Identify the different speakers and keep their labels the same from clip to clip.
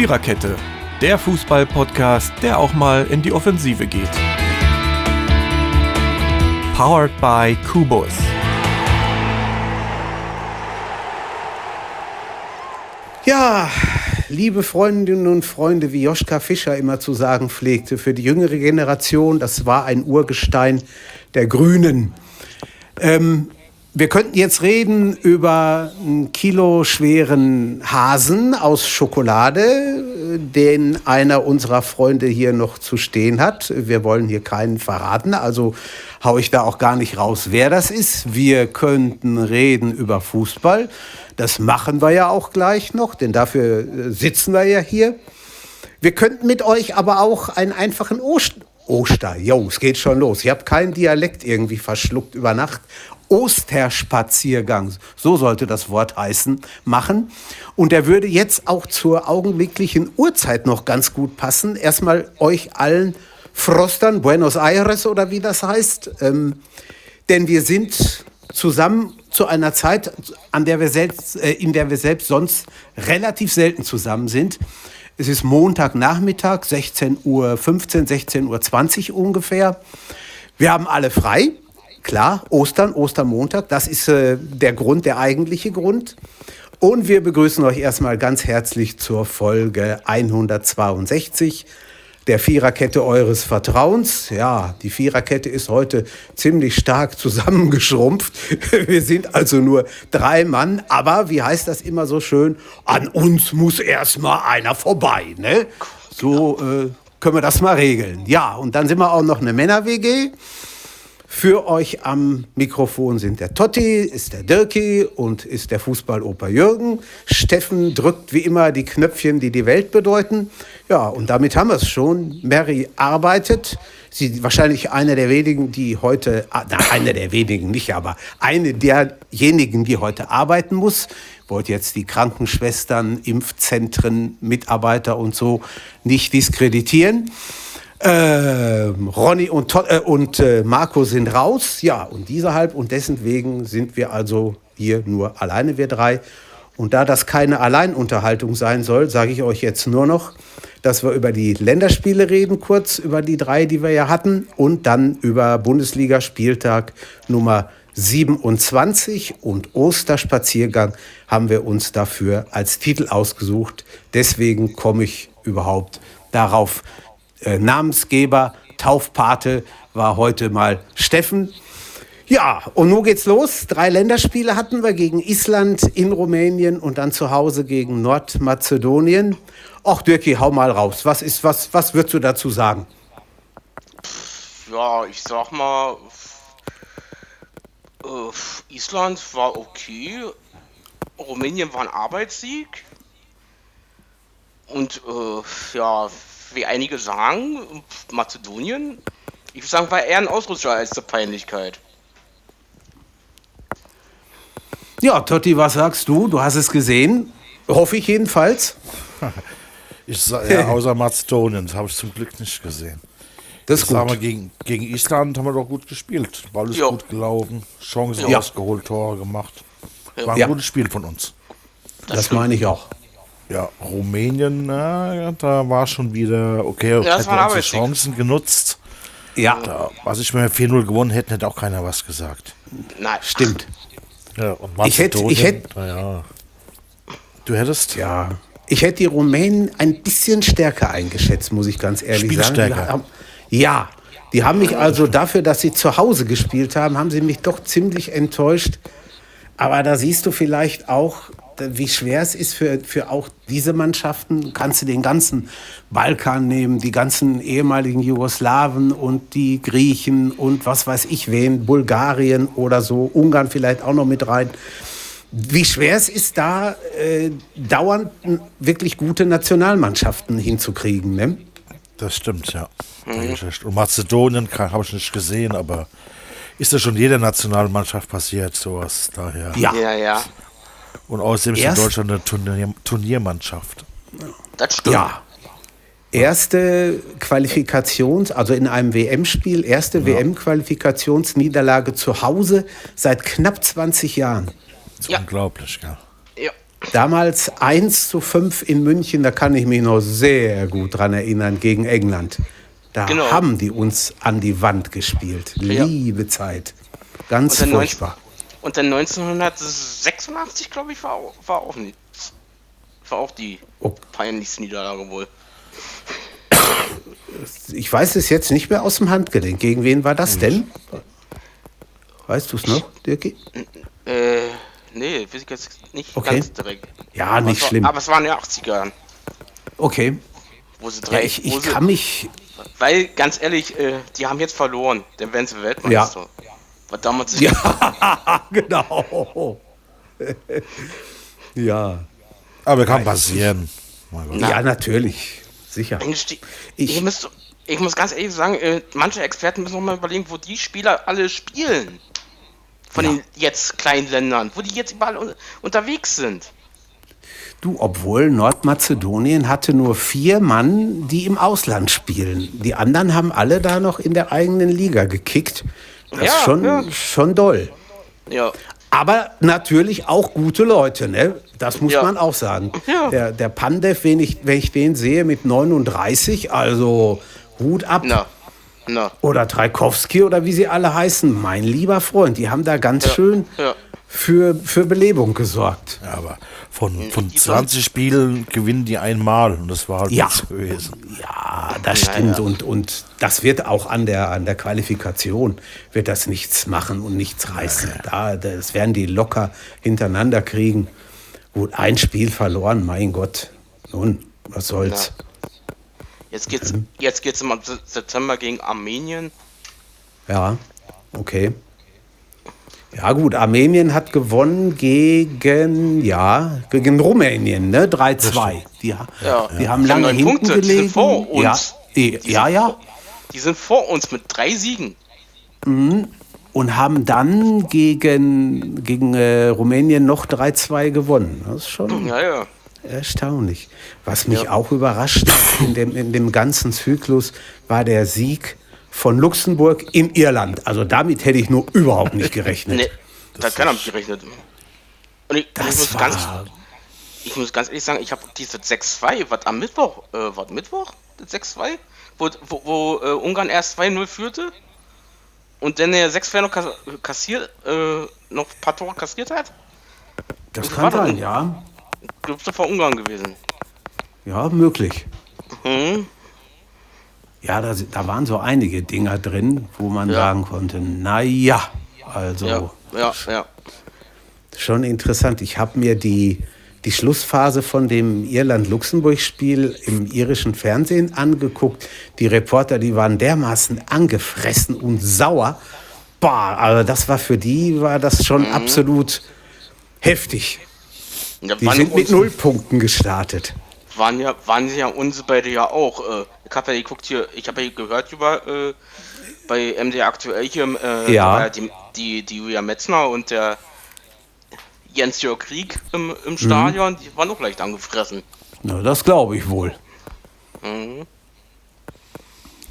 Speaker 1: Viererkette, der Fußball-Podcast, der auch mal in die Offensive geht. Powered by Kubus.
Speaker 2: Ja, liebe Freundinnen und Freunde, wie Joschka Fischer immer zu sagen pflegte, für die jüngere Generation, das war ein Urgestein der Grünen. Ähm, wir könnten jetzt reden über einen kiloschweren Hasen aus Schokolade, den einer unserer Freunde hier noch zu stehen hat. Wir wollen hier keinen verraten, also haue ich da auch gar nicht raus, wer das ist. Wir könnten reden über Fußball. Das machen wir ja auch gleich noch, denn dafür äh, sitzen wir ja hier. Wir könnten mit euch aber auch einen einfachen Ost Oster, jo, es geht schon los. Ich habe keinen Dialekt irgendwie verschluckt über Nacht. Osterspaziergang, so sollte das Wort heißen, machen. Und der würde jetzt auch zur augenblicklichen Uhrzeit noch ganz gut passen. Erstmal euch allen Frostern, Buenos Aires oder wie das heißt. Ähm, denn wir sind zusammen zu einer Zeit, an der wir selbst, äh, in der wir selbst sonst relativ selten zusammen sind. Es ist Montagnachmittag, 16.15 Uhr, 16.20 Uhr ungefähr. Wir haben alle frei. Klar, Ostern, Ostermontag, das ist äh, der Grund, der eigentliche Grund. Und wir begrüßen euch erstmal ganz herzlich zur Folge 162 der Viererkette eures Vertrauens. Ja, die Viererkette ist heute ziemlich stark zusammengeschrumpft. Wir sind also nur drei Mann, aber wie heißt das immer so schön? An uns muss erstmal einer vorbei, ne? So äh, können wir das mal regeln. Ja, und dann sind wir auch noch eine Männer-WG. Für euch am Mikrofon sind der Totti, ist der Dirki und ist der Fußballoper Jürgen. Steffen drückt wie immer die Knöpfchen, die die Welt bedeuten. Ja, und damit haben wir es schon. Mary arbeitet. Sie ist wahrscheinlich eine der wenigen, die heute, ah, na, eine der wenigen nicht, aber eine derjenigen, die heute arbeiten muss. Ich wollte jetzt die Krankenschwestern, Impfzentren, Mitarbeiter und so nicht diskreditieren. Äh, Ronny und, äh, und äh, Marco sind raus. Ja, und dieserhalb und dessen wegen sind wir also hier nur alleine, wir drei. Und da das keine Alleinunterhaltung sein soll, sage ich euch jetzt nur noch, dass wir über die Länderspiele reden, kurz über die drei, die wir ja hatten, und dann über Bundesliga-Spieltag Nummer 27 und Osterspaziergang haben wir uns dafür als Titel ausgesucht. Deswegen komme ich überhaupt darauf, äh, Namensgeber, Taufpate war heute mal Steffen. Ja, und nun geht's los. Drei Länderspiele hatten wir gegen Island, in Rumänien und dann zu Hause gegen Nordmazedonien. Och, Dirki, hau mal raus. Was ist, was, was würdest du dazu sagen?
Speaker 3: Ja, ich sag mal, äh, Island war okay. Rumänien war ein Arbeitssieg. Und äh, ja, wie einige sagen, Mazedonien, ich würde sagen, war eher ein Ausrutscher als eine Peinlichkeit.
Speaker 2: Ja, Totti, was sagst du? Du hast es gesehen, hoffe ich jedenfalls.
Speaker 4: ich sag, ja, außer Mazedonien, das habe ich zum Glück nicht gesehen.
Speaker 2: Das ist gut.
Speaker 4: Wir, gegen, gegen Island haben wir doch gut gespielt. Ball ist jo. gut gelaufen, Chancen ja. rausgeholt, Tore gemacht. War ein ja. gutes Spiel von uns.
Speaker 2: Das, das meine ich auch.
Speaker 4: Ja, Rumänien, na, da war schon wieder, okay, ja, hätten unsere Chancen genutzt. Ja. Da, was ich mir 4-0 gewonnen hätte, hätte auch keiner was gesagt.
Speaker 2: Nein. Stimmt.
Speaker 4: Ja, und
Speaker 2: ich hätte, ich hätte,
Speaker 4: ja. Du hättest?
Speaker 2: Ja. Ich hätte die Rumänen ein bisschen stärker eingeschätzt, muss ich ganz ehrlich sagen. Haben, ja, die haben mich also dafür, dass sie zu Hause gespielt haben, haben sie mich doch ziemlich enttäuscht. Aber da siehst du vielleicht auch, wie schwer es ist für, für auch diese Mannschaften. Kannst du den ganzen Balkan nehmen, die ganzen ehemaligen Jugoslawen und die Griechen und was weiß ich wen, Bulgarien oder so, Ungarn vielleicht auch noch mit rein. Wie schwer es ist, da äh, dauernd wirklich gute Nationalmannschaften hinzukriegen. Ne?
Speaker 4: Das stimmt, ja. Mhm. Und Mazedonien habe ich nicht gesehen, aber ist das schon jeder Nationalmannschaft passiert, sowas daher.
Speaker 3: Ja, ja. ja.
Speaker 4: Und außerdem ist Deutschland eine Turnier Turniermannschaft.
Speaker 2: Das stimmt. Ja. Erste Qualifikations, also in einem WM-Spiel, erste ja. WM-Qualifikationsniederlage zu Hause seit knapp 20 Jahren.
Speaker 4: Das ist ja. unglaublich, ja. ja.
Speaker 2: damals 1 zu 5 in München, da kann ich mich noch sehr gut dran erinnern, gegen England. Da genau. haben die uns an die Wand gespielt. Ja. Liebe Zeit. Ganz furchtbar.
Speaker 3: Und dann 1986, glaube ich, war, war, auch, war auch die oh. peinlichste Niederlage wohl.
Speaker 2: Ich weiß es jetzt nicht mehr aus dem Handgelenk. Gegen wen war das denn? Weißt du es noch, Dirki?
Speaker 3: Äh, nee, weiß ich jetzt nicht okay. ganz direkt.
Speaker 2: Ja, aber nicht schlimm.
Speaker 3: aber es war in den 80ern.
Speaker 2: Okay.
Speaker 3: Wo sie drei,
Speaker 2: ja, ich, ich kann mich.
Speaker 3: Weil, ganz ehrlich, äh, die haben jetzt verloren. Dann werden sie Weltmeister. Ja.
Speaker 2: War damals ja, genau. ja.
Speaker 4: Aber kann passieren.
Speaker 2: Ja, natürlich. Sicher.
Speaker 3: Ich, ich, muss, ich muss ganz ehrlich sagen, äh, manche Experten müssen noch mal überlegen, wo die Spieler alle spielen. Von ja. den jetzt kleinen Ländern, wo die jetzt überall un unterwegs sind.
Speaker 2: Du, obwohl Nordmazedonien hatte nur vier Mann, die im Ausland spielen. Die anderen haben alle da noch in der eigenen Liga gekickt. Das ja, ist schon, ja. schon doll.
Speaker 3: Ja.
Speaker 2: Aber natürlich auch gute Leute, ne? Das muss ja. man auch sagen. Ja. Der, der Pandev, wenn ich, wenn ich den sehe mit 39, also Hut ab.
Speaker 3: Na. Na.
Speaker 2: Oder Traikowski oder wie sie alle heißen, mein lieber Freund, die haben da ganz schön für, für Belebung gesorgt.
Speaker 4: Ja, aber von, von 20 Spielen gewinnen die einmal und das war halt
Speaker 2: ja. gewesen. Ja, das stimmt. Ja, Und, und das wird auch an der, an der Qualifikation wird das nichts machen und nichts reißen. Da, das werden die locker hintereinander kriegen. Gut, ein Spiel verloren, mein Gott. Nun, was soll's.
Speaker 3: Jetzt geht's, mhm. jetzt geht's im September gegen Armenien.
Speaker 2: Ja, okay. Ja gut, Armenien hat gewonnen gegen, ja, gegen Rumänien, ne? 3-2. Die, ja. die haben lange hinten Punkte. gelegen. Die sind
Speaker 3: vor uns.
Speaker 2: Ja, die, die ja, ja. Vor,
Speaker 3: die sind vor uns mit drei Siegen.
Speaker 2: Mhm. Und haben dann gegen, gegen äh, Rumänien noch 3-2 gewonnen. Das ist schon
Speaker 3: ja, ja.
Speaker 2: erstaunlich. Was mich ja. auch überrascht hat in dem, in dem ganzen Zyklus, war der Sieg von Luxemburg in Irland. Also damit hätte ich nur überhaupt nicht gerechnet. nee,
Speaker 3: da hat keiner mit gerechnet. Und ich, ich, muss ganz, ich muss ganz ehrlich sagen, ich habe diese 6-2, was am Mittwoch, äh, was Mittwoch? 6-2? Wo, wo, wo äh, Ungarn erst 2-0 führte und dann der 6-2 noch kassiert, äh, noch ein paar Tore kassiert hat?
Speaker 2: Das und kann sein, ja.
Speaker 3: Dürfte vor Ungarn gewesen.
Speaker 2: Ja, möglich. Mhm. Ja, da, da waren so einige Dinger drin, wo man ja. sagen konnte, naja, also
Speaker 3: ja, ja, ja.
Speaker 2: schon interessant. Ich habe mir die, die Schlussphase von dem Irland-Luxemburg-Spiel im irischen Fernsehen angeguckt. Die Reporter, die waren dermaßen angefressen und sauer. Boah, also das war für die, war das schon mhm. absolut heftig. Ja, die sind mit Nullpunkten gestartet
Speaker 3: waren ja, waren ja uns beide ja auch. Äh, ich habe ja geguckt hier, ich habe ja gehört über äh, bei MD aktuell hier, äh,
Speaker 2: ja.
Speaker 3: die, die, die Julia Metzner und der Jens Jörg Krieg im, im Stadion, mhm. die waren auch leicht angefressen.
Speaker 2: Na, das glaube ich wohl. Mhm.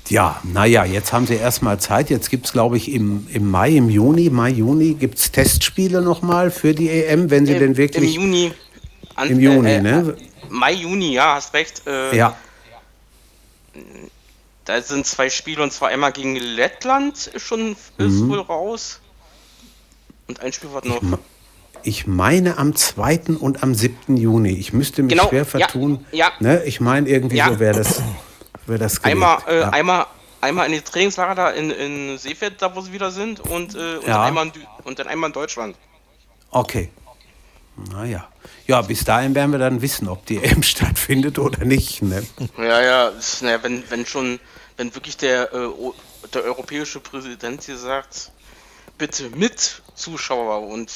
Speaker 2: Ja, naja, jetzt haben sie erstmal Zeit. Jetzt gibt es, glaube ich, im, im Mai, im Juni, Mai, Juni, gibt es Testspiele nochmal für die EM, wenn sie Im, denn wirklich.
Speaker 3: Im Juni.
Speaker 2: An, Im Juni, äh, ne?
Speaker 3: Mai, Juni, ja, hast recht.
Speaker 2: Äh, ja.
Speaker 3: Da sind zwei Spiele und zwar einmal gegen Lettland schon ist mhm. wohl raus. Und ein Spiel war noch.
Speaker 2: Ich, meine am 2. und am 7. Juni. Ich müsste mich genau, schwer vertun.
Speaker 3: Ja, ja.
Speaker 2: Ne? Ich meine, irgendwie ja. so wäre das, wär das
Speaker 3: einmal, äh, ja. einmal, einmal in die Trainingslager da in, in Seefeld, da wo sie wieder sind, und, äh, und, dann einmal in, und dann einmal in Deutschland.
Speaker 2: Okay. Naja. Ja, bis dahin werden wir dann wissen, ob die EM stattfindet oder nicht. Ne?
Speaker 3: Ja, ja, naja, wenn, wenn schon, wenn wirklich der, äh, der europäische Präsident hier sagt, bitte mit Zuschauer und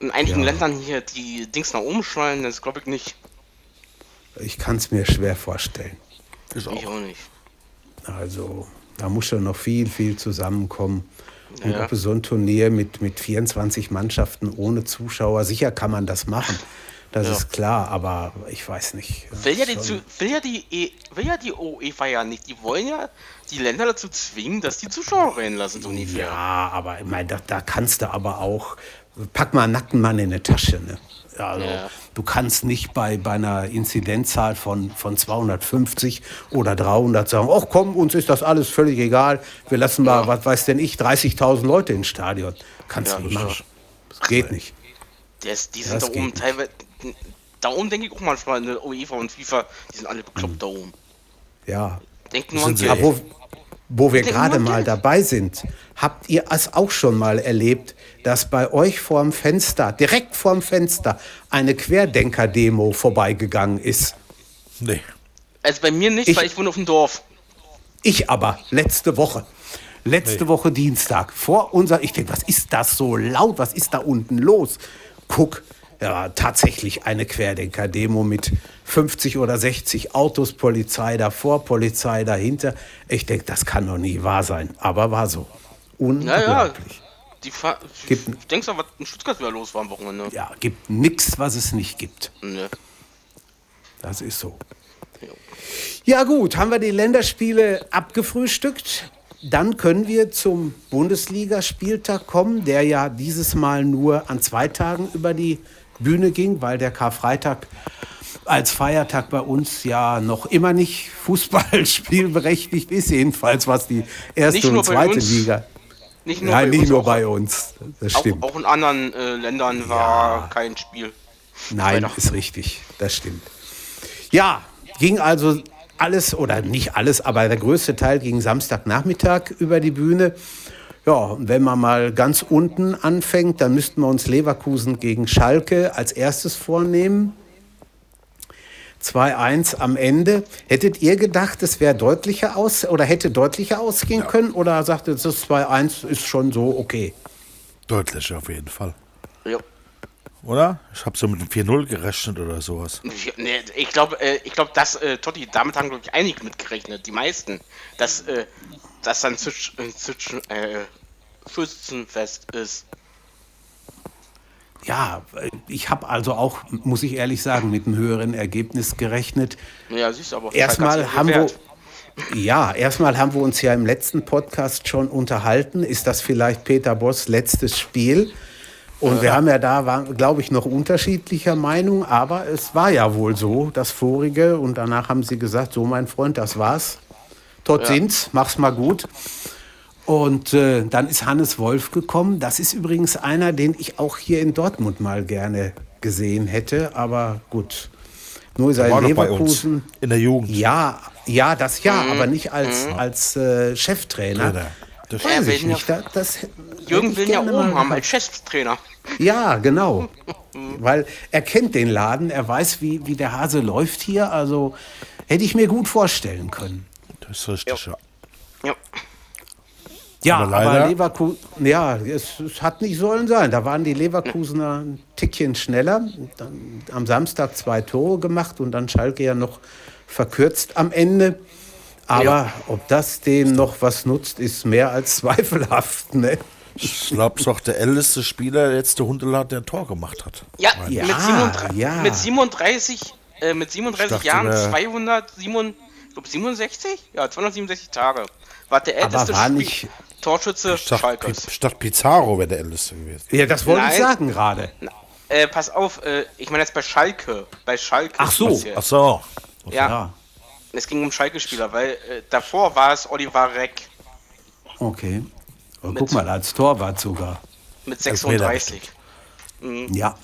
Speaker 3: in einigen ja. Ländern hier die Dings nach oben schnallen, das glaube ich nicht.
Speaker 2: Ich kann es mir schwer vorstellen.
Speaker 3: Ich auch. auch nicht.
Speaker 2: Also, da muss schon noch viel, viel zusammenkommen. Und ob so ein Turnier mit, mit 24 Mannschaften ohne Zuschauer, sicher kann man das machen. Das ja. ist klar, aber ich weiß nicht.
Speaker 3: Will ja, die, will, ja die, e, will ja die UEFA ja nicht. Die wollen ja die Länder dazu zwingen, dass die Zuschauer reinlassen, so ungefähr.
Speaker 2: Ja, aber ich meine, da, da kannst du aber auch pack mal einen nackten Mann in eine Tasche. Ne? Also, ja. Du kannst nicht bei, bei einer Inzidenzzahl von, von 250 oder 300 sagen, ach komm, uns ist das alles völlig egal. Wir lassen mal, ja. was weiß denn ich, 30.000 Leute ins Stadion. Kannst du nicht machen. Das geht nicht.
Speaker 3: Das, die sind das da oben teilweise, da oben denke ich auch manchmal in der UEFA und FIFA, die sind alle bekloppt mhm. da oben.
Speaker 2: Ja. Denken nur an Geld. Wo, wir gerade mal dabei sind, habt ihr es auch schon mal erlebt, dass bei euch vorm Fenster, direkt vorm Fenster, eine Querdenker-Demo vorbeigegangen ist?
Speaker 3: Nee. Also bei mir nicht, ich, weil ich wohne auf dem Dorf.
Speaker 2: Ich aber, letzte Woche. Letzte nee. Woche Dienstag, vor unser, ich denke, was ist das so laut, was ist da unten los? Guck, ja, tatsächlich eine Querdenker-Demo mit 50 oder 60 Autos, Polizei davor, Polizei dahinter. Ich denke, das kann doch nie wahr sein, aber war so. Unglaublich. Naja,
Speaker 3: die Fa gibt, denkst du, was in Stuttgart wieder los war am Wochenende?
Speaker 2: Ja, gibt nichts, was es nicht gibt. Ne. Das ist so. Ja gut, haben wir die Länderspiele abgefrühstückt. Dann können wir zum Bundesligaspieltag kommen, der ja dieses Mal nur an zwei Tagen über die Bühne ging, weil der Karfreitag als Feiertag bei uns ja noch immer nicht Fußballspielberechtigt ist, jedenfalls was die erste und zweite Liga. Nicht nur, Nein, bei, nicht uns, nur bei uns.
Speaker 3: Das stimmt. Auch, in anderen äh, Ländern war ja. kein Spiel.
Speaker 2: Nein, ist richtig. Das stimmt. Ja, ging also alles oder nicht alles, aber der größte Teil ging Samstagnachmittag über die Bühne. Ja, und wenn man mal ganz unten anfängt, dann müssten wir uns Leverkusen gegen Schalke als erstes vornehmen. 2-1 am Ende. Hättet ihr gedacht, es wäre deutlicher aus oder hätte deutlicher ausgehen ja. können oder sagt ihr, das 2-1 ist schon so okay?
Speaker 4: Deutlicher auf jeden Fall. Ja. Oder? Ich habe so mit dem 4-0 gerechnet oder sowas.
Speaker 3: Ich, nee, ich glaube, äh, ich glaube, dass äh, Totti, damit haben glaube ich einige mitgerechnet, die meisten, dass äh, das dann zwischen äh, Schützenfest ist.
Speaker 2: Ja, ich habe also auch, muss ich ehrlich sagen, mit einem höheren Ergebnis gerechnet.
Speaker 3: Ja, siehst aber.
Speaker 2: Erstmal haben wir, ja, erstmal haben wir uns ja im letzten Podcast schon unterhalten. Ist das vielleicht Peter Boss letztes Spiel? Und ja. wir haben ja da, glaube ich, noch unterschiedlicher Meinung, aber es war ja wohl so, das vorige. Und danach haben sie gesagt, so mein Freund, das war's. Tot ja. sind's, mach's mal gut. Und äh, dann ist Hannes Wolf gekommen. Das ist übrigens einer, den ich auch hier in Dortmund mal gerne gesehen hätte. Aber gut, nur sei Leverkusen.
Speaker 4: in der Jugend.
Speaker 2: Ja, ja, das ja, mhm. aber nicht als, mhm. als äh, Cheftrainer. Trainer.
Speaker 3: Das weiß ich nicht. Ja, das, Jürgen will ja oben haben als Cheftrainer.
Speaker 2: Ja, genau. Weil er kennt den Laden, er weiß, wie, wie der Hase läuft hier. Also hätte ich mir gut vorstellen können.
Speaker 4: Das ist richtig, ja.
Speaker 2: ja. Ja, aber, aber Leverkusen, ja, es, es, hat nicht sollen sein. Da waren die Leverkusener ein Tickchen schneller. Dann, am Samstag zwei Tore gemacht und dann Schalke ja noch verkürzt am Ende. Aber ja. ob das dem noch was nutzt, ist mehr als zweifelhaft. Ne?
Speaker 4: Ich glaube, es ist auch der älteste Spieler, der letzte Hundelat, der ein Tor gemacht hat.
Speaker 3: Ja, ja mit 37, ja. Mit 37, äh, mit 37 Jahren 267? Ja, 267 Tage. War der älteste
Speaker 2: war nicht,
Speaker 3: Torschütze
Speaker 4: statt. Statt Pizarro wäre der älteste gewesen.
Speaker 2: Ja, das wollte Nein. ich sagen gerade.
Speaker 3: Äh, pass auf, äh, ich meine jetzt bei Schalke. Bei Schalke.
Speaker 2: Ach so.
Speaker 4: Passiert. Ach so.
Speaker 3: Ja. ja. Es ging um Schalke-Spieler, weil äh, davor war es Oliver Reck.
Speaker 2: Okay. Und guck mal, als Torwart sogar.
Speaker 3: Mit 36.
Speaker 2: Mhm. Ja.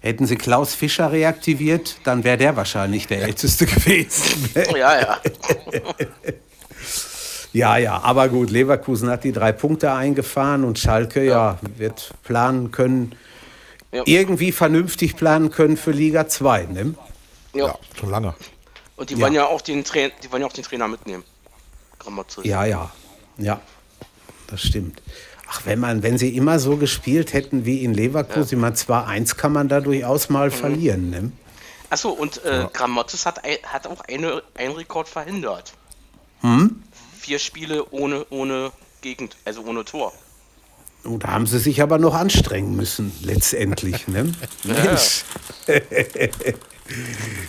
Speaker 2: Hätten sie Klaus Fischer reaktiviert, dann wäre der wahrscheinlich der älteste gewesen.
Speaker 3: ja, ja.
Speaker 2: Ja, ja, aber gut, Leverkusen hat die drei Punkte eingefahren und Schalke ja, ja wird planen können, ja. irgendwie vernünftig planen können für Liga 2, ne?
Speaker 4: Ja. ja, schon lange.
Speaker 3: Und die wollen ja auch den Trainer, die wollen ja auch den Trainer mitnehmen.
Speaker 2: Grammatik. Ja, ja. Ja. Das stimmt. Ach, wenn man, wenn sie immer so gespielt hätten wie in Leverkusen, ja. man zwar eins kann man da durchaus mal mhm. verlieren, ne?
Speaker 3: Achso, und äh, ja. Grammatis hat, hat auch eine, einen Rekord verhindert.
Speaker 2: Hm?
Speaker 3: vier Spiele ohne, ohne Gegend, also ohne Tor.
Speaker 2: Oh, da haben sie sich aber noch anstrengen müssen, letztendlich. Ne? Mensch.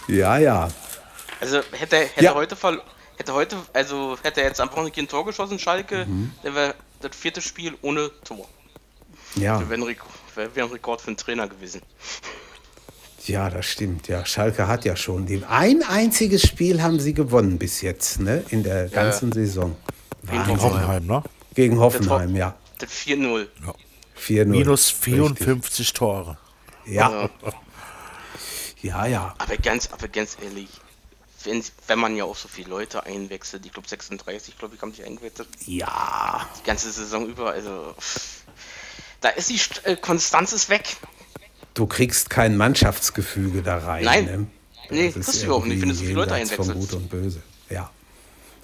Speaker 2: ja, ja.
Speaker 3: Also hätte, hätte ja. heute hätte heute, also hätte er jetzt am Wochenende ein Tor geschossen, Schalke, mhm. dann wäre das vierte Spiel ohne Tor.
Speaker 2: Ja.
Speaker 3: Wenn, wäre wär ein Rekord für einen Trainer gewesen.
Speaker 2: Ja, das stimmt. Ja, Schalke hat ja schon die, ein einziges Spiel haben sie gewonnen bis jetzt, ne? In der ganzen ja. Saison.
Speaker 4: Gegen Hoffenheim, ne?
Speaker 2: Gegen Hoffenheim, ja.
Speaker 3: 4-0. Ja.
Speaker 2: 4-0.
Speaker 4: Minus 54 Richtig. Tore.
Speaker 2: Ja. ja, ja.
Speaker 3: Aber ganz, aber ganz ehrlich, wenn, wenn man ja auch so viele Leute einwechselt, ich glaube 36, glaube ich, haben die eingewechselt.
Speaker 2: Ja.
Speaker 3: Die ganze Saison über, also da ist die äh, Konstanz ist weg.
Speaker 2: Du kriegst kein Mannschaftsgefüge da rein.
Speaker 3: Nein. Ne? Nee, das kriegst du auch nicht, wenn du so viele Leute einwechselst.
Speaker 2: Von Gut und Böse. Ja,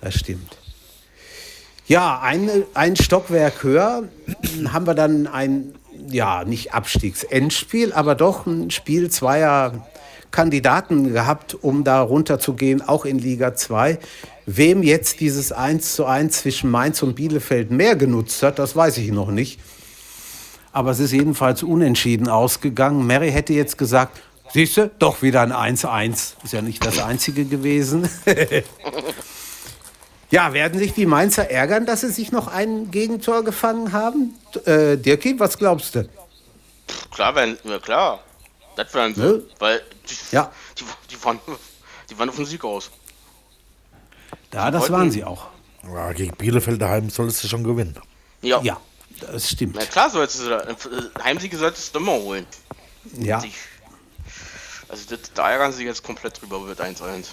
Speaker 2: das stimmt. Ja, ein, ein Stockwerk höher haben wir dann ein, ja, nicht Abstiegsendspiel, aber doch ein Spiel zweier Kandidaten gehabt, um da runterzugehen, auch in Liga 2. Wem jetzt dieses 1 zu 1 zwischen Mainz und Bielefeld mehr genutzt hat, das weiß ich noch nicht. Aber es ist jedenfalls unentschieden ausgegangen. Mary hätte jetzt gesagt, siehst du, doch wieder ein 1-1. Ist ja nicht das einzige gewesen. ja, werden sich die Mainzer ärgern, dass sie sich noch ein Gegentor gefangen haben? Äh, Dirki, was glaubst du?
Speaker 3: Klar, wenn, klar. Das sie. Ne? Weil die,
Speaker 2: ja.
Speaker 3: die, die, waren, die waren auf den Sieg aus.
Speaker 2: Ja, das waren sie auch.
Speaker 4: Ja, gegen Bielefeld daheim solltest du schon gewinnen.
Speaker 2: Ja. Ja, das stimmt.
Speaker 3: Na klar, solltest du äh, Heimsiege solltest du immer holen.
Speaker 2: Ja.
Speaker 3: Also das, da ärgern sie jetzt komplett drüber mit 1-1.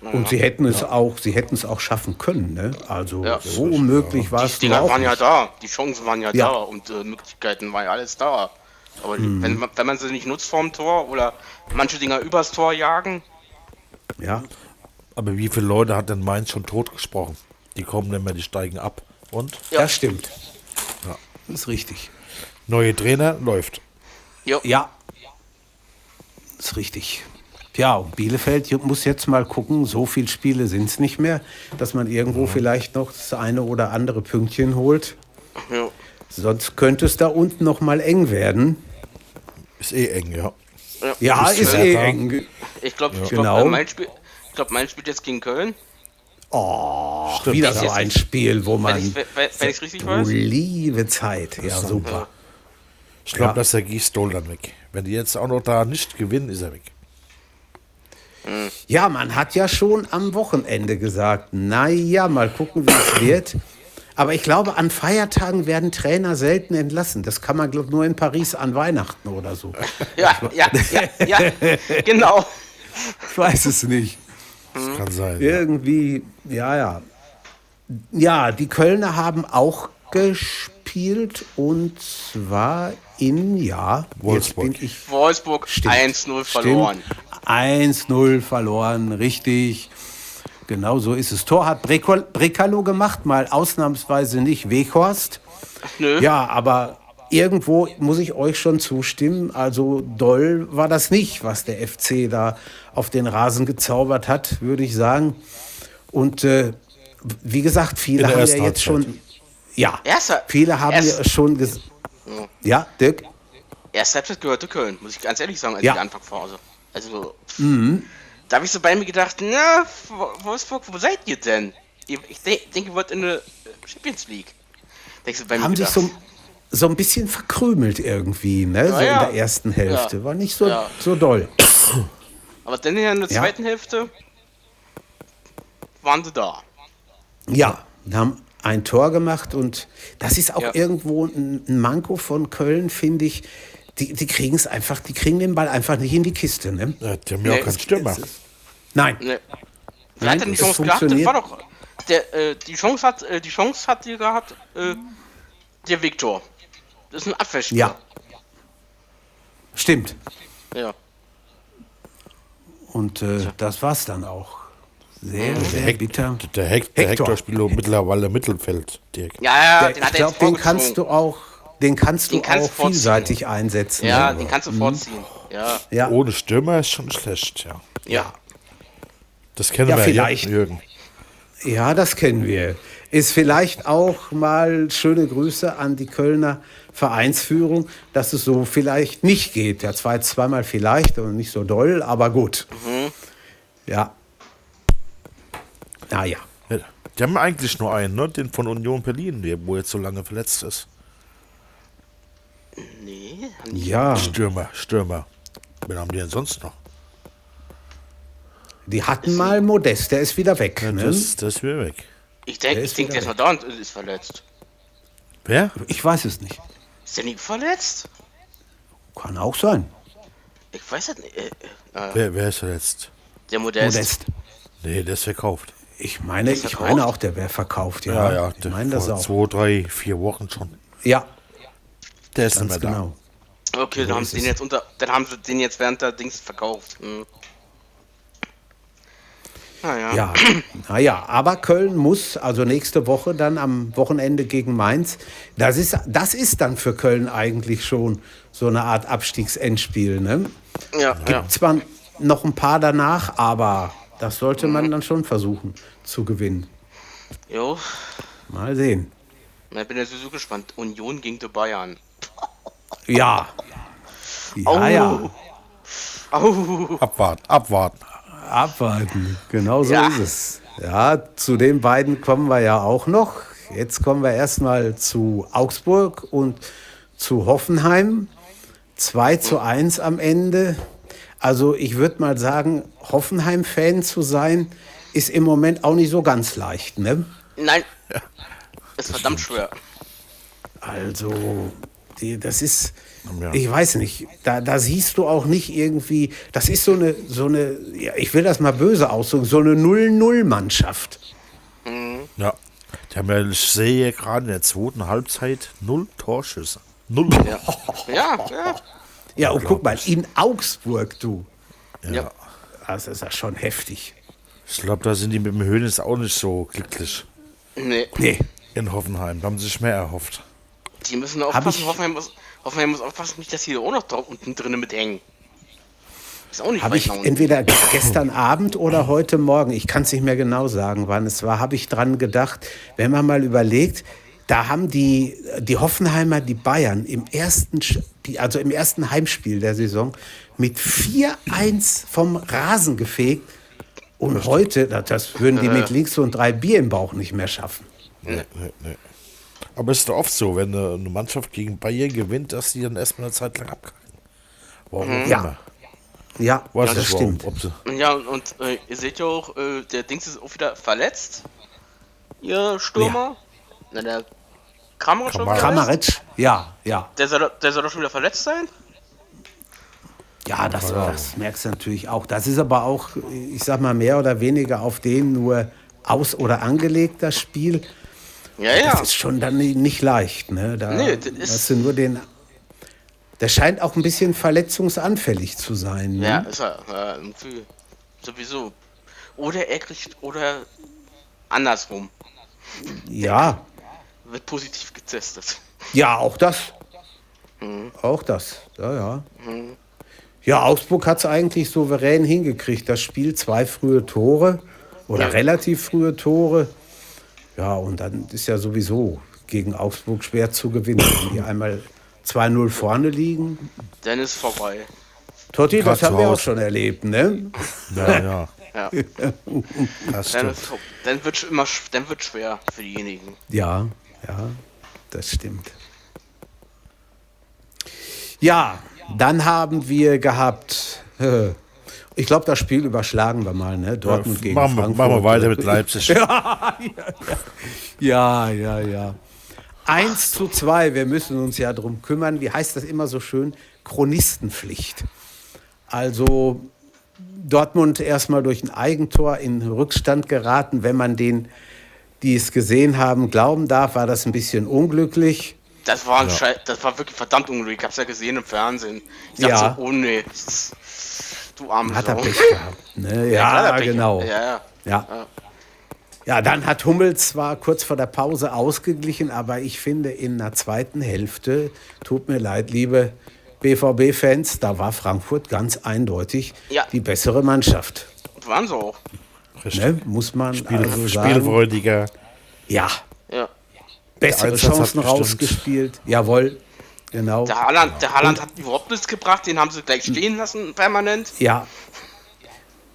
Speaker 2: Naja. Und sie hätten es ja. auch, sie hätten es auch schaffen können, ne? Also ja. so unmöglich war es.
Speaker 3: Die Dinger waren ja da, die Chancen waren ja, ja. da und äh, Möglichkeiten waren ja alles da. Aber hm. wenn, wenn man sie nicht nutzt vorm Tor oder manche Dinger übers Tor jagen.
Speaker 2: Ja.
Speaker 4: Aber wie viele Leute hat denn Mainz schon totgesprochen? Die kommen nicht mehr, die steigen ab. Und?
Speaker 2: Ja. Das stimmt. Ja. Das ist richtig.
Speaker 4: Neue Trainer läuft.
Speaker 2: Jo. Ja. Das ist richtig. Ja, und Bielefeld muss jetzt mal gucken, so viele Spiele sind es nicht mehr, dass man irgendwo mhm. vielleicht noch das eine oder andere Pünktchen holt. Ja. Sonst könnte es da unten noch mal eng werden.
Speaker 4: Ist eh eng, ja.
Speaker 2: Ja, ja ist, ist eh eng.
Speaker 3: Ich glaube, ja. genau. glaub, mein, Spiel, glaub, mein spielt jetzt gegen Köln.
Speaker 2: Oh, Stimmt. wieder so ein Spiel, wo man.
Speaker 3: Wenn ich es richtig weiß.
Speaker 2: Liebe Zeit, ja, super.
Speaker 4: Ich glaube, ja. dass der Gießdol dann weg. Wenn die jetzt auch noch da nicht gewinnen, ist er weg.
Speaker 2: Hm. Ja, man hat ja schon am Wochenende gesagt, naja, mal gucken, wie es wird. Aber ich glaube, an Feiertagen werden Trainer selten entlassen. Das kann man, glaube ich, nur in Paris an Weihnachten oder so.
Speaker 3: Ja, ja, ja, ja, genau.
Speaker 2: Ich weiß es nicht.
Speaker 4: Das kann sein.
Speaker 2: Irgendwie, ja, ja. Ja, die Kölner haben auch gespielt und zwar in, ja,
Speaker 4: Wolfsburg.
Speaker 3: Jetzt bin ich, Wolfsburg 1-0 verloren.
Speaker 2: 1-0 verloren, richtig. Genau so ist es. Tor hat Brekalo gemacht, mal ausnahmsweise nicht Weghorst. Nö. Ja, aber irgendwo muss ich euch schon zustimmen. Also doll war das nicht, was der FC da auf den Rasen gezaubert hat, würde ich sagen. Und äh, wie gesagt, viele haben ja jetzt schon. Ja,
Speaker 3: Erster,
Speaker 2: viele haben ja schon gesagt. Ja, Dirk?
Speaker 3: Erste Halbzeit gehörte Köln, muss ich ganz ehrlich sagen, als ja. die Anfangsphase. Also. Mhm. Da habe ich so bei mir gedacht, na, Wolfsburg, wo seid ihr denn? Ich denke, ihr wollt in der Champions League.
Speaker 2: Bei Haben sich so, so ein bisschen verkrümelt irgendwie, ne? Ja, so ja. in der ersten Hälfte. Ja. War nicht so, so doll.
Speaker 3: Aber dann in der zweiten Hälfte waren sie da.
Speaker 2: Ja, haben ein Tor gemacht und das ist auch irgendwo ein Manko von Köln, finde ich die, die kriegen es einfach, die kriegen den Ball einfach nicht in die Kiste. Ne?
Speaker 4: Ja, die haben ja nee, auch keinen Stürmer.
Speaker 2: Nein. Nee.
Speaker 3: Wer hat denn die Chance gehabt? Das war doch. Der, äh, die Chance hat, äh, die Chance hat die gehabt, äh, der Viktor. Das ist ein Abwehrspieler.
Speaker 2: Ja. Stimmt.
Speaker 3: Ja.
Speaker 2: Und äh, das war's dann auch. Sehr, mhm. sehr Hek bitter.
Speaker 4: Der, Hek der Hector, Hector spielt mittlerweile Mittelfeld,
Speaker 3: Dirk. Ja, ja,
Speaker 2: der, den hat ich glaube, den kannst du auch den kannst den du kannst auch vorziehen. vielseitig einsetzen.
Speaker 3: Ja, ne? den kannst du mhm. vorziehen. Ja.
Speaker 4: ja. Ohne Stürmer ist schon schlecht, ja.
Speaker 3: Ja.
Speaker 4: Das kennen
Speaker 2: ja,
Speaker 4: wir
Speaker 2: vielleicht. ja, Jürgen. Ja, das kennen wir. Ist vielleicht auch mal schöne Grüße an die Kölner Vereinsführung, dass es so vielleicht nicht geht. Ja, zwei, zweimal vielleicht und nicht so doll, aber gut. Mhm. Ja. Naja. Ja,
Speaker 4: die haben eigentlich nur einen, ne? den von Union Berlin, der, wo jetzt so lange verletzt ist.
Speaker 3: Nee.
Speaker 4: Ja. Stürmer, Stürmer. Wen haben die denn sonst noch?
Speaker 2: Die hatten mal Modest, der ist wieder weg. Ja,
Speaker 4: ne? das, das ist wieder weg.
Speaker 3: Ich denke, ich denk, der ist da und ist verletzt.
Speaker 4: Wer?
Speaker 2: Ich weiß es nicht.
Speaker 3: Ist der nicht verletzt?
Speaker 2: Kann auch sein.
Speaker 3: Ich weiß es nicht. Äh,
Speaker 4: äh, wer, wer ist verletzt?
Speaker 3: Der Modest. Modest.
Speaker 4: Nee, der ist verkauft.
Speaker 2: Ich meine, ich meine auch, der wäre verkauft, ja.
Speaker 4: Ja, ja, ich meine das auch. Zwei, drei, vier Wochen schon.
Speaker 2: Ja.
Speaker 4: Der ist Ganz genau.
Speaker 3: Da. Okay, dann haben, sie den jetzt unter, dann haben sie den jetzt während der Dings verkauft. Hm.
Speaker 2: Naja. Ja, naja, aber Köln muss, also nächste Woche dann am Wochenende gegen Mainz, das ist, das ist dann für Köln eigentlich schon so eine Art Abstiegsendspiel. Ne?
Speaker 3: Ja,
Speaker 2: Gibt
Speaker 3: ja.
Speaker 2: zwar noch ein paar danach, aber das sollte man mhm. dann schon versuchen zu gewinnen.
Speaker 3: Jo.
Speaker 2: Mal sehen.
Speaker 3: Na, ich bin ja so gespannt. Union gegen die Bayern.
Speaker 2: Ja.
Speaker 3: Ja, oh. ja.
Speaker 4: Oh. Abwarten, abwarten.
Speaker 2: Abwarten, genau so ja. ist es. Ja, zu den beiden kommen wir ja auch noch. Jetzt kommen wir erstmal zu Augsburg und zu Hoffenheim. 2 zu 1 am Ende. Also ich würde mal sagen, Hoffenheim-Fan zu sein, ist im Moment auch nicht so ganz leicht, ne?
Speaker 3: Nein, ja, ist verdammt schwer.
Speaker 2: Also, die, das ist, ja. ich weiß nicht, da, da siehst du auch nicht irgendwie, das ist so eine, so eine, ja, ich will das mal böse ausdrücken, so eine 0-0-Mannschaft.
Speaker 4: Mhm. Ja, die haben ja, ich sehe gerade in der zweiten Halbzeit null Torschüsse. Null.
Speaker 3: Ja, ja. Ja,
Speaker 2: ja und guck mal, in Augsburg, du.
Speaker 3: Ja.
Speaker 2: Das ist ja schon heftig.
Speaker 4: Ich glaube, da sind die mit dem Höhnes auch nicht so glücklich.
Speaker 3: Nee.
Speaker 2: Nee.
Speaker 4: In Hoffenheim, da haben sie sich mehr erhofft.
Speaker 3: Die müssen aufpassen, Hoffenheim muss, Hoffenheim muss aufpassen, nicht, dass die auch noch da unten drinnen mithängen.
Speaker 2: Ist auch nicht Habe ich entweder gestern Abend oder heute Morgen, ich kann es nicht mehr genau sagen, wann es war, habe ich dran gedacht, wenn man mal überlegt, da haben die, die Hoffenheimer die Bayern im ersten, also im ersten Heimspiel der Saison mit 4-1 vom Rasen gefegt. Und heute, das würden die mit links und drei Bier im Bauch nicht mehr schaffen.
Speaker 4: Nee, nee, nee. Aber es ist doch oft so, wenn eine Mannschaft gegen Bayern gewinnt, dass die dann erstmal eine Zeit lang abkacken.
Speaker 2: Warum mhm. Ja. Ja,
Speaker 3: Weiß das stimmt. Ja, und äh, ihr seht ja auch, äh, der Dings ist auch wieder verletzt. Ihr Stürmer. Ja. Na, der Kramaric schon
Speaker 2: Kramaric, ja, ja.
Speaker 3: Der soll, der soll doch schon wieder verletzt sein?
Speaker 2: Ja, das, das merkst du natürlich auch. Das ist aber auch, ich sag mal, mehr oder weniger auf den nur aus- oder angelegt, das Spiel.
Speaker 3: Ja, ja.
Speaker 2: Das ist schon dann nicht leicht. Ne? Da nee, das ist hast du nur den. Der scheint auch ein bisschen verletzungsanfällig zu sein. Ne?
Speaker 3: Ja, ist er. Ja, irgendwie sowieso. Oder er kriegt, oder andersrum.
Speaker 2: Ja.
Speaker 3: Wird positiv getestet.
Speaker 2: Ja, auch das. Mhm. Auch das. Ja, ja. Mhm. Ja, Augsburg hat es eigentlich souverän hingekriegt. Das Spiel zwei frühe Tore oder ja. relativ frühe Tore. Ja, und dann ist ja sowieso gegen Augsburg schwer zu gewinnen. Wenn die einmal 2-0 vorne liegen.
Speaker 3: Dann ist vorbei.
Speaker 2: Totti, das haben wir auch schon erlebt, ne?
Speaker 4: Ja, ja.
Speaker 3: ja. dann, ist, dann wird immer dann wird schwer für diejenigen.
Speaker 2: Ja, ja, das stimmt. Ja, dann haben wir gehabt Ich glaube, das Spiel überschlagen wir mal, ne? Dortmund ja, gegen
Speaker 4: machen,
Speaker 2: Frankfurt.
Speaker 4: Machen wir weiter mit Leipzig.
Speaker 2: ja, ja, ja, ja. 1 zu 2, wir müssen uns ja darum kümmern. Wie heißt das immer so schön? Chronistenpflicht. Also Dortmund erstmal durch ein Eigentor in Rückstand geraten. Wenn man den, die es gesehen haben, glauben darf, war das ein bisschen unglücklich.
Speaker 3: Das war, ein ja. das war wirklich verdammt unglücklich. Ich habe es ja gesehen im Fernsehen. Ich dachte ja. so, oh nee. Du arme
Speaker 2: Hat er Pech gehabt. Ne? Ja, ja genau.
Speaker 3: Ja, ja.
Speaker 2: ja. Ja, dann hat Hummel zwar kurz vor der Pause ausgeglichen, aber ich finde in der zweiten Hälfte, tut mir leid, liebe BVB-Fans, da war Frankfurt ganz eindeutig ja. die bessere Mannschaft.
Speaker 3: Waren sie auch.
Speaker 2: Ne, muss man
Speaker 4: Spiel, also sagen. Spielfreudiger.
Speaker 2: Ja.
Speaker 3: ja.
Speaker 2: Bessere Chancen rausgespielt. Jawohl. Genau.
Speaker 3: Der Haaland, der Haaland hat überhaupt nichts gebracht, den haben sie gleich stehen lassen, permanent.
Speaker 2: Ja.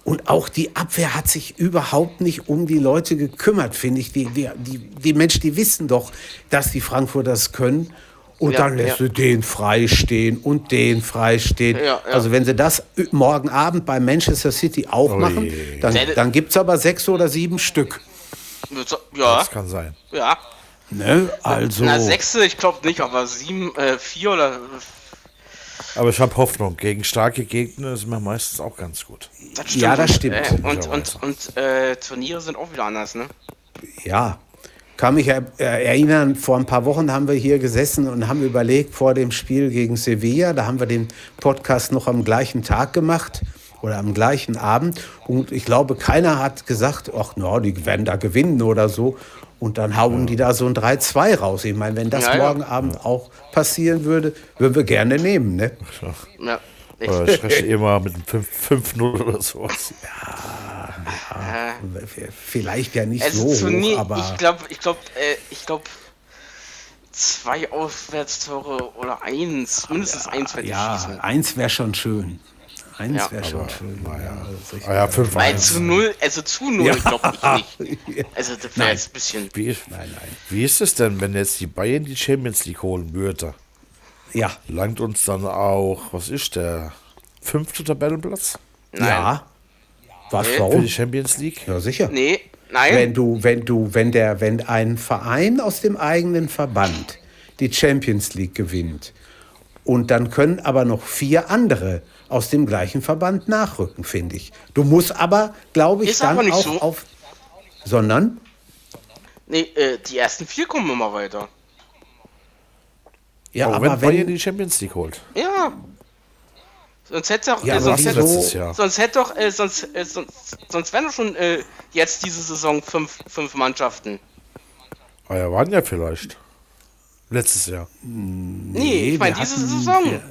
Speaker 2: Und auch die Abwehr hat sich überhaupt nicht um die Leute gekümmert, finde ich. Die, die, die, die Menschen, die wissen doch, dass die Frankfurter das können. Und ja, dann lässt ja. du den freistehen und den freistehen. Ja, also wenn sie das morgen Abend bei Manchester City auch Ui. machen, dann, dann gibt es aber sechs oder sieben Stück.
Speaker 3: Ja.
Speaker 4: Das kann sein.
Speaker 3: Ja.
Speaker 2: Ne? Also.
Speaker 3: Na, sechste, ich glaube nicht, aber sieben, äh, vier oder.
Speaker 4: Aber ich habe Hoffnung. Gegen starke Gegner ist mir meistens auch ganz gut.
Speaker 2: Das ja, das stimmt. Äh,
Speaker 3: und und, und äh, Turniere sind auch wieder anders, ne?
Speaker 2: Ja. Kann mich erinnern, vor ein paar Wochen haben wir hier gesessen und haben überlegt, vor dem Spiel gegen Sevilla, da haben wir den Podcast noch am gleichen Tag gemacht oder am gleichen Abend. Und ich glaube, keiner hat gesagt, ach, no, die werden da gewinnen oder so. Und dann hauen ja. die da so ein 3-2 raus. Ich meine, wenn das ja, morgen ja. Abend auch passieren würde, würden wir gerne nehmen. Ne?
Speaker 4: Ja. Oder ich rechne immer mit einem 5-0 oder sowas. Ja,
Speaker 2: ja, vielleicht ja nicht also so hoch, aber...
Speaker 3: Ich glaube, ich glaube, äh, ich glaube, zwei Auswärtstore oder eins, mindestens eins werde ich
Speaker 2: ja,
Speaker 3: schießen.
Speaker 2: eins wäre schon schön. Eins ja. wäre schon schön.
Speaker 4: Naja, also ah ja, 5
Speaker 3: Weil zu 0, also zu 0 ja. glaube ich nicht. Also das wäre jetzt ein bisschen.
Speaker 4: Wie, nein, nein. Wie ist es denn, wenn jetzt die Bayern die Champions League holen würde?
Speaker 2: Ja.
Speaker 4: Langt uns dann auch, was ist der fünfte Tabellenplatz?
Speaker 2: Nein. Ja.
Speaker 4: Was, nee. warum? Für die Champions League?
Speaker 2: Ja, sicher.
Speaker 3: Nee, nein.
Speaker 2: Wenn du, wenn du, wenn der, wenn ein Verein aus dem eigenen Verband die Champions League gewinnt und dann können aber noch vier andere aus dem gleichen Verband nachrücken, finde ich. Du musst aber, glaube ich,
Speaker 3: Ist
Speaker 2: dann auch
Speaker 3: so.
Speaker 2: auf. Sondern?
Speaker 3: Nee, äh, die ersten vier kommen immer weiter.
Speaker 4: Ja, oh, aber wenn Bayern die Champions League holt.
Speaker 3: Ja. Sonst hätte doch,
Speaker 2: ja,
Speaker 3: äh, sonst,
Speaker 2: hätte,
Speaker 3: so, sonst hätte doch, äh, sonst, äh, sonst, sonst wären doch schon äh, jetzt diese Saison fünf, fünf Mannschaften.
Speaker 4: Ah ja, waren ja vielleicht. Letztes Jahr.
Speaker 3: Nee, nee ich meine diese hatten, Saison. Wir,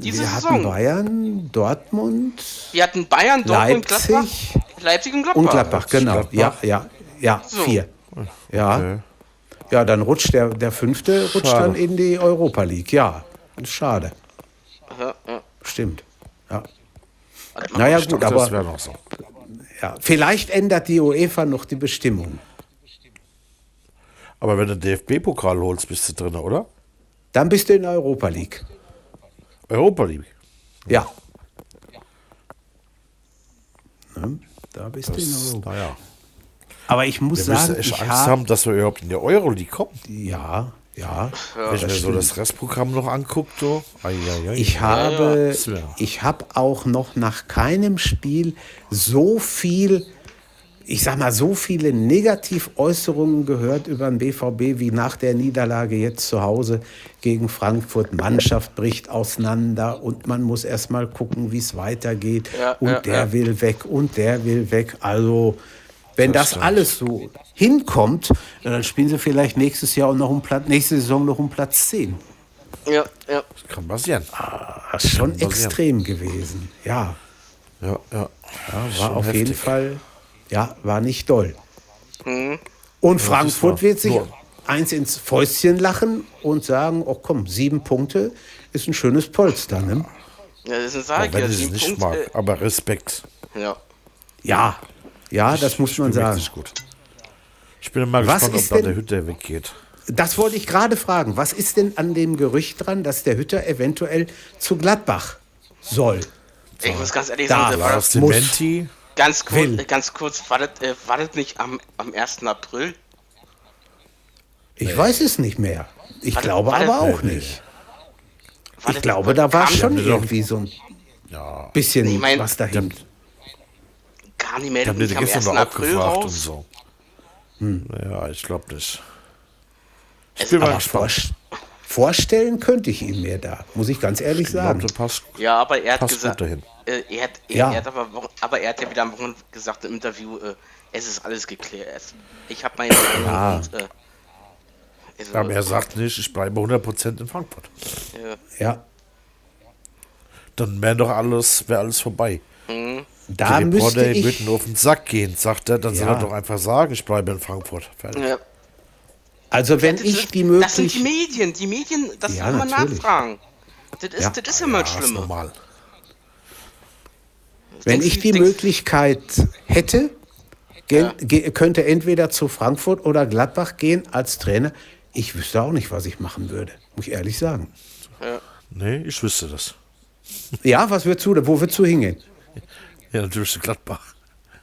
Speaker 2: diese wir Saison. hatten Bayern, Dortmund.
Speaker 3: Wir hatten Bayern, Dortmund,
Speaker 2: Leipzig,
Speaker 3: Gladbach. Leipzig und Gladbach.
Speaker 2: Und Gladbach, genau. Gladbach. Ja, ja, ja, so. vier. Ja. Okay. Ja, dann rutscht der, der fünfte rutscht dann in die Europa League. Ja, schade. Ja, ja. Stimmt. Ja. Naja, gut, dachte, aber. noch so. Ja, vielleicht ändert die UEFA noch die Bestimmung.
Speaker 4: Aber wenn du DFB-Pokal holst, bist du drin, oder?
Speaker 2: Dann bist du in der Europa League.
Speaker 4: Europa League?
Speaker 2: Ja. Ne? Da bist das, du in Europa.
Speaker 4: Naja.
Speaker 2: Aber ich muss wir sagen,
Speaker 4: ich Angst hab, haben, dass wir überhaupt in die Euro League kommen.
Speaker 2: Ja, ja.
Speaker 4: Wenn ich mir so das Restprogramm noch anguckt, so. Ai, ai, ai,
Speaker 2: ich habe, ich habe auch noch nach keinem Spiel so viel ich sag mal, so viele Negativäußerungen gehört über den BVB wie nach der Niederlage jetzt zu Hause gegen Frankfurt. Mannschaft bricht auseinander und man muss erst mal gucken, wie es weitergeht. Ja, und ja, der ja. will weg und der will weg. Also, wenn das, das alles so hinkommt, dann spielen sie vielleicht nächstes Jahr und noch um Platz, nächste Saison noch um Platz 10.
Speaker 3: Ja, ja.
Speaker 4: Das kann passieren.
Speaker 2: Ah, das ist schon extrem gewesen. Ja.
Speaker 4: Ja, ja.
Speaker 2: ja war auf heftig. jeden Fall ja, war nicht doll. Mhm. Und Frankfurt wird sich eins ins Fäustchen lachen und sagen, oh komm, sieben Punkte ist ein schönes Polster. Ne?
Speaker 3: Ja, das ist ein
Speaker 4: wenn ich es nicht Punkte, mag, aber Respekt.
Speaker 3: Ja.
Speaker 2: Ja, ja, ich, das muss man sagen.
Speaker 4: Gut. Ich bin mal was gespannt, ob da der Hütter weggeht.
Speaker 2: Das wollte ich gerade fragen. Was ist denn an dem Gerücht dran, dass der Hütter eventuell zu Gladbach soll?
Speaker 3: Ich muss ganz ehrlich
Speaker 4: da sagen,
Speaker 3: Lars
Speaker 4: Dementi
Speaker 3: Ganz kurz, will. ganz kurz, war das, äh, war das nicht am, am 1. April?
Speaker 2: Ich nee. weiß es nicht mehr. Ich war glaube das, aber auch nee, nicht. Ich glaube, da war schon irgendwie so ein ja. bisschen ich mein, was dahin.
Speaker 3: Gar nicht mehr. Ich habe am 1. April raus. Und
Speaker 4: so. Hm. Ja, ich glaube nicht.
Speaker 2: Ich bin mal Vorstellen könnte ich ihn mir da, muss ich ganz ehrlich ich sagen.
Speaker 3: Glaub, passt, ja, aber er hat gesagt, äh, er, hat, er, ja. er hat aber, aber er hat ja wieder am Wochenende gesagt im Interview, äh, es ist alles geklärt. Ich habe meine
Speaker 4: ja. und, äh, also, aber er sagt nicht, ich bleibe 100% in Frankfurt.
Speaker 2: Ja. ja.
Speaker 4: Dann wäre doch alles, wäre alles vorbei.
Speaker 2: Mhm. Da müsste ich...
Speaker 4: würde nur auf den Sack gehen, sagt er, dann ja. soll er doch einfach sagen, ich bleibe in Frankfurt. Fertig. Ja.
Speaker 2: Also wenn ich die Möglichkeit... Das
Speaker 3: sind die Medien, die Medien, das ja, will man nachfragen. Das ist, ja. das ist immer ja, schlimm. normal.
Speaker 2: Wenn ich die Möglichkeit hätte, ja. könnte entweder zu Frankfurt oder Gladbach gehen als Trainer, Ich wüsste auch nicht, was ich machen würde, muss ich ehrlich sagen.
Speaker 4: Ja. Nee, ich wüsste das.
Speaker 2: Ja, was würdest du, wo würdest du hingehen?
Speaker 4: Ja, natürlich zu Gladbach.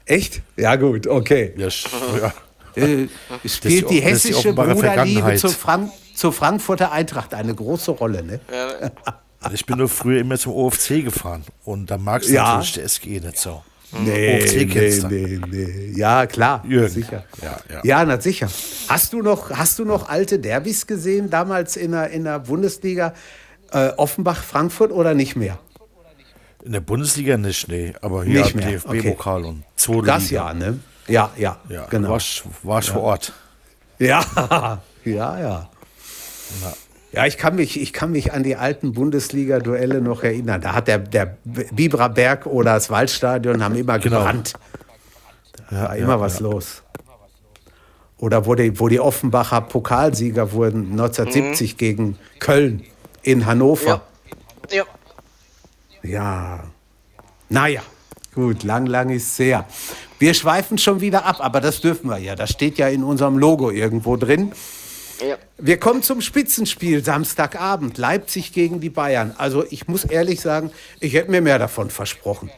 Speaker 2: Echt? Ja, gut, okay. Ja, ja. Äh, spielt die hessische die Bruderliebe zur, Frank zur, Frankfurter Eintracht eine große Rolle, ne? Ja.
Speaker 4: Ich bin nur früher immer zum OFC gefahren und da magst du ja. natürlich der SG nicht so.
Speaker 2: Nee, nee, nee, nee. Ja, klar. Jürgen. Sicher. Ja, ja. ja, na sicher. Hast du noch, hast du noch alte Derbys gesehen, damals in der, in der Bundesliga? Äh, Offenbach, Frankfurt oder nicht mehr?
Speaker 4: In der Bundesliga nicht, nee. Aber hier DFB-Pokal okay. und
Speaker 2: zweite Das Liga. ja, ne? Ja, ja,
Speaker 4: ja genau. Warst, warst ja. vor Ort.
Speaker 2: Ja, ja, ja. Na. Ja, ich kann mich, ich kann mich an die alten Bundesliga-Duelle noch erinnern. Da hat der, der Bibra Berg oder das Waldstadion haben immer genau. gebrannt. Da ja, war immer ja, was ja. los. Oder wo die, wo die Offenbacher Pokalsieger wurden 1970 mhm. gegen Köln in Hannover. Ja. ja. Ja. Naja, gut, lang, lang ist sehr. Wir schweifen schon wieder ab, aber das dürfen wir ja. Das steht ja in unserem Logo irgendwo drin. Ja. Wir kommen zum Spitzenspiel Samstagabend. Leipzig gegen die Bayern. Also ich muss ehrlich sagen, ich hätte mir mehr davon versprochen.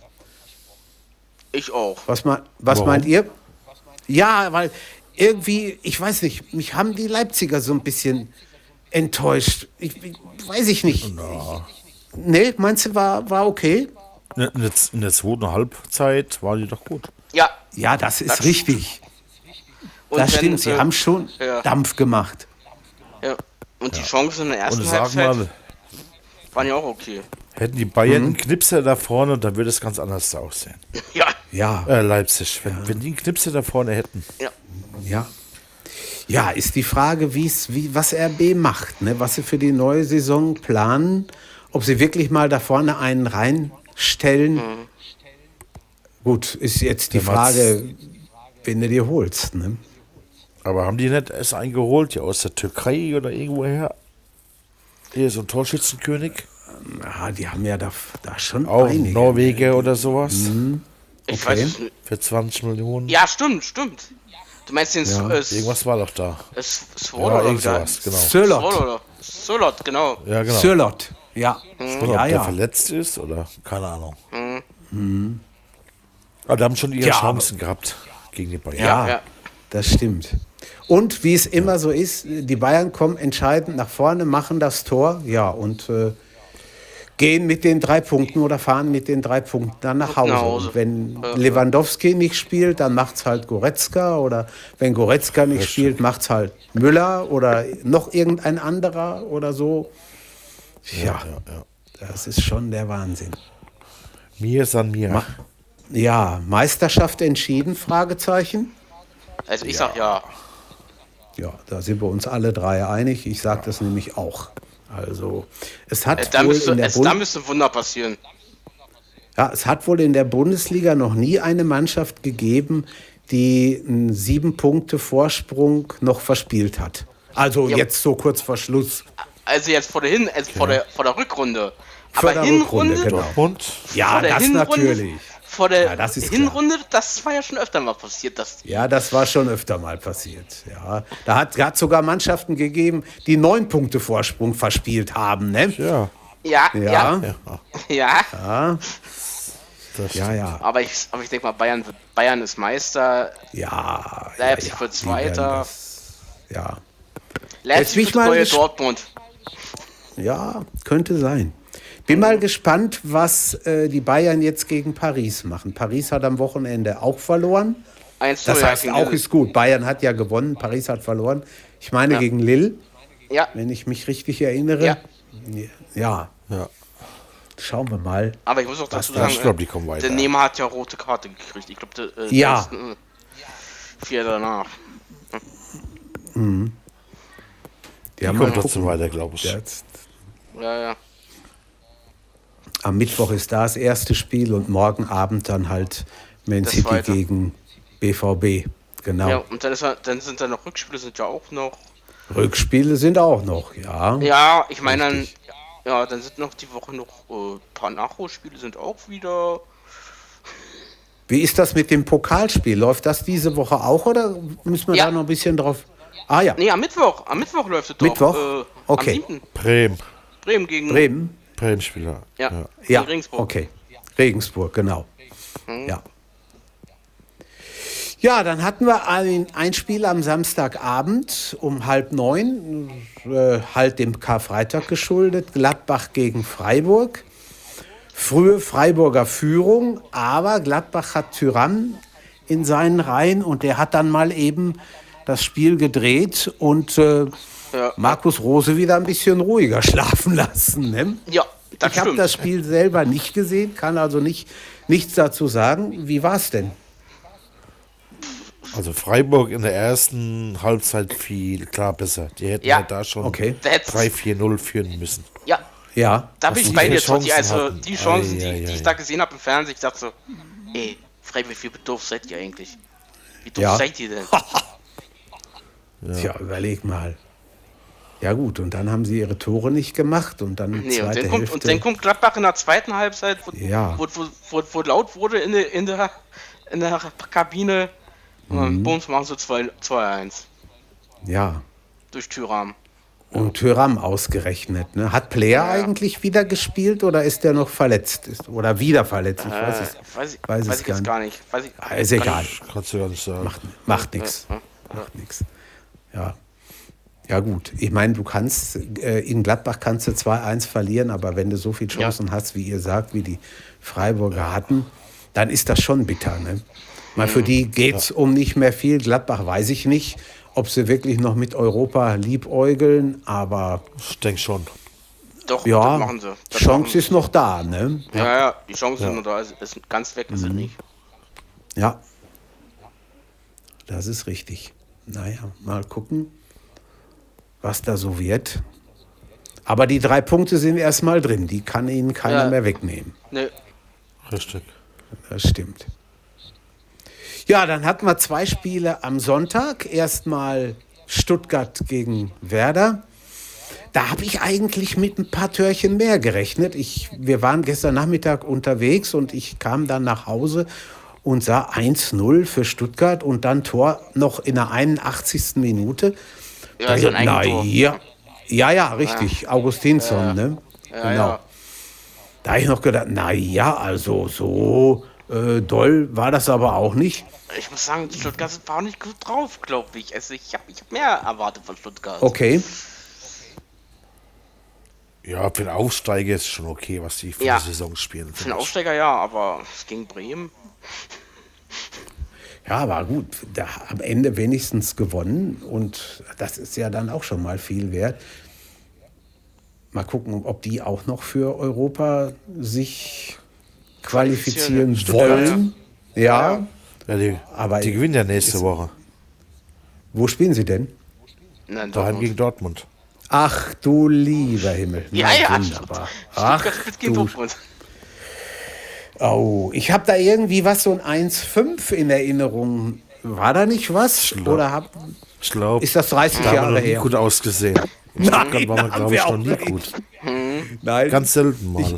Speaker 3: Ich auch.
Speaker 2: Was, was meint ihr? Ja, weil irgendwie, ich weiß nicht, mich haben die Leipziger so ein bisschen enttäuscht. Ich, ich weiß ich nicht. Na. Nee, meinst du, war, war okay?
Speaker 4: In der, in der zweiten Halbzeit war die doch gut.
Speaker 2: Ja. Ja, das ist das richtig. Und das stimmt, sie äh, haben schon ja. Dampf gemacht.
Speaker 3: Ja. Und die Chancen in der ersten Halbzeit mal, waren ja auch okay.
Speaker 4: Hätten die Bayern mhm. einen Knipser da vorne, dann würde es ganz anders aussehen.
Speaker 3: Ja.
Speaker 2: Ja.
Speaker 4: Äh, Leipzig, wenn, ja. wenn die einen Knipser da vorne hätten.
Speaker 3: Ja.
Speaker 2: Ja. Ja, ist die Frage, wie's, wie, was RB macht, ne? was sie für die neue Saison planen, ob sie wirklich mal da vorne einen reinstellen. Mhm. Gut, ist jetzt die Frage, wen du dir holst. Ne?
Speaker 4: Aber haben die nicht es eingeholt, ja aus der Türkei oder irgendwoher? Hier so ein Torschützenkönig?
Speaker 2: Ja, die haben ja da, da schon
Speaker 4: Auch einige. Norweger oder sowas.
Speaker 3: Mhm. Ich okay. weiß
Speaker 4: Für 20 Millionen.
Speaker 3: Ja, stimmt, stimmt. Du meinst den
Speaker 4: ja, äh, Irgendwas war doch da.
Speaker 3: Sword ja,
Speaker 4: irgend sowas,
Speaker 2: genau. Sörlot.
Speaker 3: Sörlot, genau.
Speaker 4: Ja, genau.
Speaker 2: Sörlot, ja.
Speaker 4: Mhm. Ja, ob der verletzt ist oder keine Ahnung. Mhm. Mhm. Aber die haben schon ihre ja, Chancen gehabt gegen die Bayern.
Speaker 2: Ja, ja, das stimmt. Und wie es immer so ist, die Bayern kommen entscheidend nach vorne, machen das Tor, ja, und äh, gehen mit den drei Punkten oder fahren mit den drei Punkten dann nach Hause. Nach Hause. Und wenn Lewandowski nicht spielt, dann macht es halt Goretzka. Oder wenn Goretzka nicht spielt, macht es halt Müller oder noch irgendein anderer oder so. Ja, ja, ja, das ist schon der Wahnsinn.
Speaker 4: Mir san mir. Ma
Speaker 2: ja, Meisterschaft entschieden? Fragezeichen.
Speaker 3: Also ich ja. sag ja.
Speaker 2: Ja, da sind wir uns alle drei einig. Ich sage das nämlich auch. Also, es hat
Speaker 3: äh, da, müsste, in der es, da müsste Wunder passieren.
Speaker 2: Ja, es hat wohl in der Bundesliga noch nie eine Mannschaft gegeben, die einen sieben Punkte Vorsprung noch verspielt hat. Also ja. jetzt so kurz vor Schluss.
Speaker 3: Also jetzt vor der Hin, also vor, der, vor der Rückrunde.
Speaker 2: Vor Aber Hinrunde,
Speaker 4: genau. Und?
Speaker 2: Ja, das Hinrunde, natürlich
Speaker 3: vor der ja, das Hinrunde, klar. das war ja schon öfter mal passiert. Dass
Speaker 2: ja, das war schon öfter mal passiert. Ja, da hat es sogar Mannschaften gegeben, die neun Punkte Vorsprung verspielt haben. Ne?
Speaker 3: Ja. Ja, ja. Ja.
Speaker 2: ja. ja. Ja, ja.
Speaker 3: Aber ich, aber ich denke mal, Bayern, Bayern ist Meister.
Speaker 2: Ja.
Speaker 3: Leipzig
Speaker 2: ja,
Speaker 3: wird Zweiter.
Speaker 2: ja.
Speaker 3: Leipzig wird neue Dortmund.
Speaker 2: Ja, könnte sein. Bin mal gespannt, was äh, die Bayern jetzt gegen Paris machen. Paris hat am Wochenende auch verloren. das heißt, auch ist gut. Bayern hat ja gewonnen, Paris hat verloren. Ich meine ja. gegen Lille, ja. wenn ich mich richtig erinnere. Ja. ja. ja. Schauen wir mal.
Speaker 3: Aber ich muss auch dazu sagen, ich glaub, die kommen weiter. der Nehmer hat ja rote Karte gekriegt. Ich glaube,
Speaker 2: äh, ja.
Speaker 3: Äh, vier danach.
Speaker 2: Mhm.
Speaker 4: Die, die haben kommen trotzdem weiter, glaube ich.
Speaker 3: Jetzt. Ja, ja.
Speaker 2: Am Mittwoch ist da das erste Spiel und morgen Abend dann halt Man City gegen BVB. Genau. Ja,
Speaker 3: und dann, ist, dann sind da noch Rückspiele, sind ja auch noch.
Speaker 2: Rückspiele sind auch noch, ja.
Speaker 3: Ja, ich meine dann, ja, dann sind noch die Woche noch äh, paar Nachholspiele sind auch wieder.
Speaker 2: Wie ist das mit dem Pokalspiel? Läuft das diese Woche auch oder müssen wir ja. da noch ein bisschen drauf?
Speaker 3: Ah ja. Nee, am Mittwoch. Am Mittwoch läuft es doch.
Speaker 2: Mittwoch? Äh, okay.
Speaker 4: Bremen.
Speaker 3: Bremen gegen.
Speaker 2: Bremen.
Speaker 4: Bremen-Spieler.
Speaker 3: Ja.
Speaker 2: Ja. ja. Regensburg. Okay. Regensburg, genau. Mhm. Ja. Ja, dann hatten wir ein, ein Spiel am Samstagabend um halb neun, äh, halt dem Karfreitag geschuldet, Gladbach gegen Freiburg. Frühe Freiburger Führung, aber Gladbach hat Tyrann in seinen Reihen und der hat dann mal eben das Spiel gedreht und äh, ja. Markus Rose wieder ein bisschen ruhiger schlafen lassen. Ne?
Speaker 3: Ja,
Speaker 2: das ich habe das Spiel selber nicht gesehen, kann also nicht, nichts dazu sagen. Wie war es denn?
Speaker 4: Also Freiburg in der ersten Halbzeit viel klar besser. Die hätten ja. halt da schon
Speaker 2: okay.
Speaker 4: 3-4-0 führen müssen.
Speaker 3: Ja.
Speaker 2: Ja.
Speaker 3: Da bin ich bei dir, Totti. Also die Chancen, die, die ich da gesehen habe im Fernsehen, ich dachte so, ey, Freiburg, wie doof seid ihr eigentlich? Wie doof ja. seid ihr denn?
Speaker 2: ja. Tja, überleg mal. Ja gut, und dann haben sie ihre Tore nicht gemacht und dann
Speaker 3: nee, zweite und dann, kommt, und dann kommt Gladbach in der zweiten Halbzeit, wo, ja. wo, wo, wo, wo laut wurde in der, in der, in der Kabine, Mhm. Bums machen sie 2-1.
Speaker 2: Ja.
Speaker 3: Durch Tyram.
Speaker 2: Und Tyram ausgerechnet. Ne? Hat Player ja. eigentlich wieder gespielt oder ist der noch verletzt? Ist, oder wieder verletzt?
Speaker 3: Ich weiß es, äh, weiß, weiß weiß ich gar, gar nicht. Weiß ich,
Speaker 2: ah, ist egal.
Speaker 4: Ich, kannst du gar nicht sagen.
Speaker 2: Macht, macht nichts. Ja, ja. Macht nichts. Ja. Ja gut, ich meine, du kannst, äh, in Gladbach kannst du 2-1 verlieren, aber wenn du so viele Chancen hast, wie ihr sagt, wie die Freiburger hatten, dann ist das schon bitter. Ne? Mal für die geht es ja. um nicht mehr viel. Gladbach weiß ich nicht, ob sie wirklich noch mit Europa liebäugeln, aber.
Speaker 4: Ich denke schon.
Speaker 3: Doch,
Speaker 2: ja, machen sie. Das Chance machen ist noch da, ne?
Speaker 3: Ja, ja, ja die Chance ja. ist noch da. Ist, ist ganz weg ist mhm. sie nicht.
Speaker 2: Ja. Das ist richtig. Naja, mal gucken, was da so wird. Aber die drei Punkte sind erstmal drin. Die kann ihnen keiner ja. mehr wegnehmen.
Speaker 3: Nee.
Speaker 4: Richtig.
Speaker 2: Das stimmt. Ja, dann hatten wir zwei Spiele am Sonntag. Erstmal Stuttgart gegen Werder. Da habe ich eigentlich mit ein paar Törchen mehr gerechnet. Ich, wir waren gestern Nachmittag unterwegs und ich kam dann nach Hause und sah 1-0 für Stuttgart und dann Tor noch in der 81. Minute.
Speaker 3: Ja, also ein
Speaker 2: na, ja, ja, ja, richtig. Ja. Augustinsson, ja. ne?
Speaker 3: Ja, genau.
Speaker 2: Da habe ich noch gedacht, na ja, also so äh, doll war das aber auch nicht.
Speaker 3: Ich muss sagen, die Stuttgart war nicht gut drauf, glaube ich. Also ich habe ich hab mehr erwartet von Stuttgart.
Speaker 2: Okay.
Speaker 4: Ja, für den Aufsteiger ist es schon okay, was die für
Speaker 3: ja.
Speaker 4: die Saison spielen.
Speaker 3: Für den Aufsteiger ja, aber es ging Bremen.
Speaker 2: Ja, war gut. Da am Ende wenigstens gewonnen und das ist ja dann auch schon mal viel wert. Mal gucken, ob die auch noch für Europa sich qualifizieren wollen. Ja.
Speaker 4: ja die, aber die gewinnen ja nächste Woche.
Speaker 2: Wo spielen sie denn?
Speaker 4: Nein, Daheim gegen Dortmund.
Speaker 2: Ach du lieber Himmel.
Speaker 3: Ja, ja, wunderbar.
Speaker 2: Ach, du. Oh, ich habe da irgendwie was, so ein 1,5 in Erinnerung. War da nicht was?
Speaker 4: Ich
Speaker 2: Oder hab,
Speaker 4: ich glaube,
Speaker 2: ist das 30 da Jahre her?
Speaker 4: gut ausgesehen.
Speaker 2: In Nein, war man, glaube ich, noch nie gut.
Speaker 4: Nein. Ganz selten mal.
Speaker 2: Ich,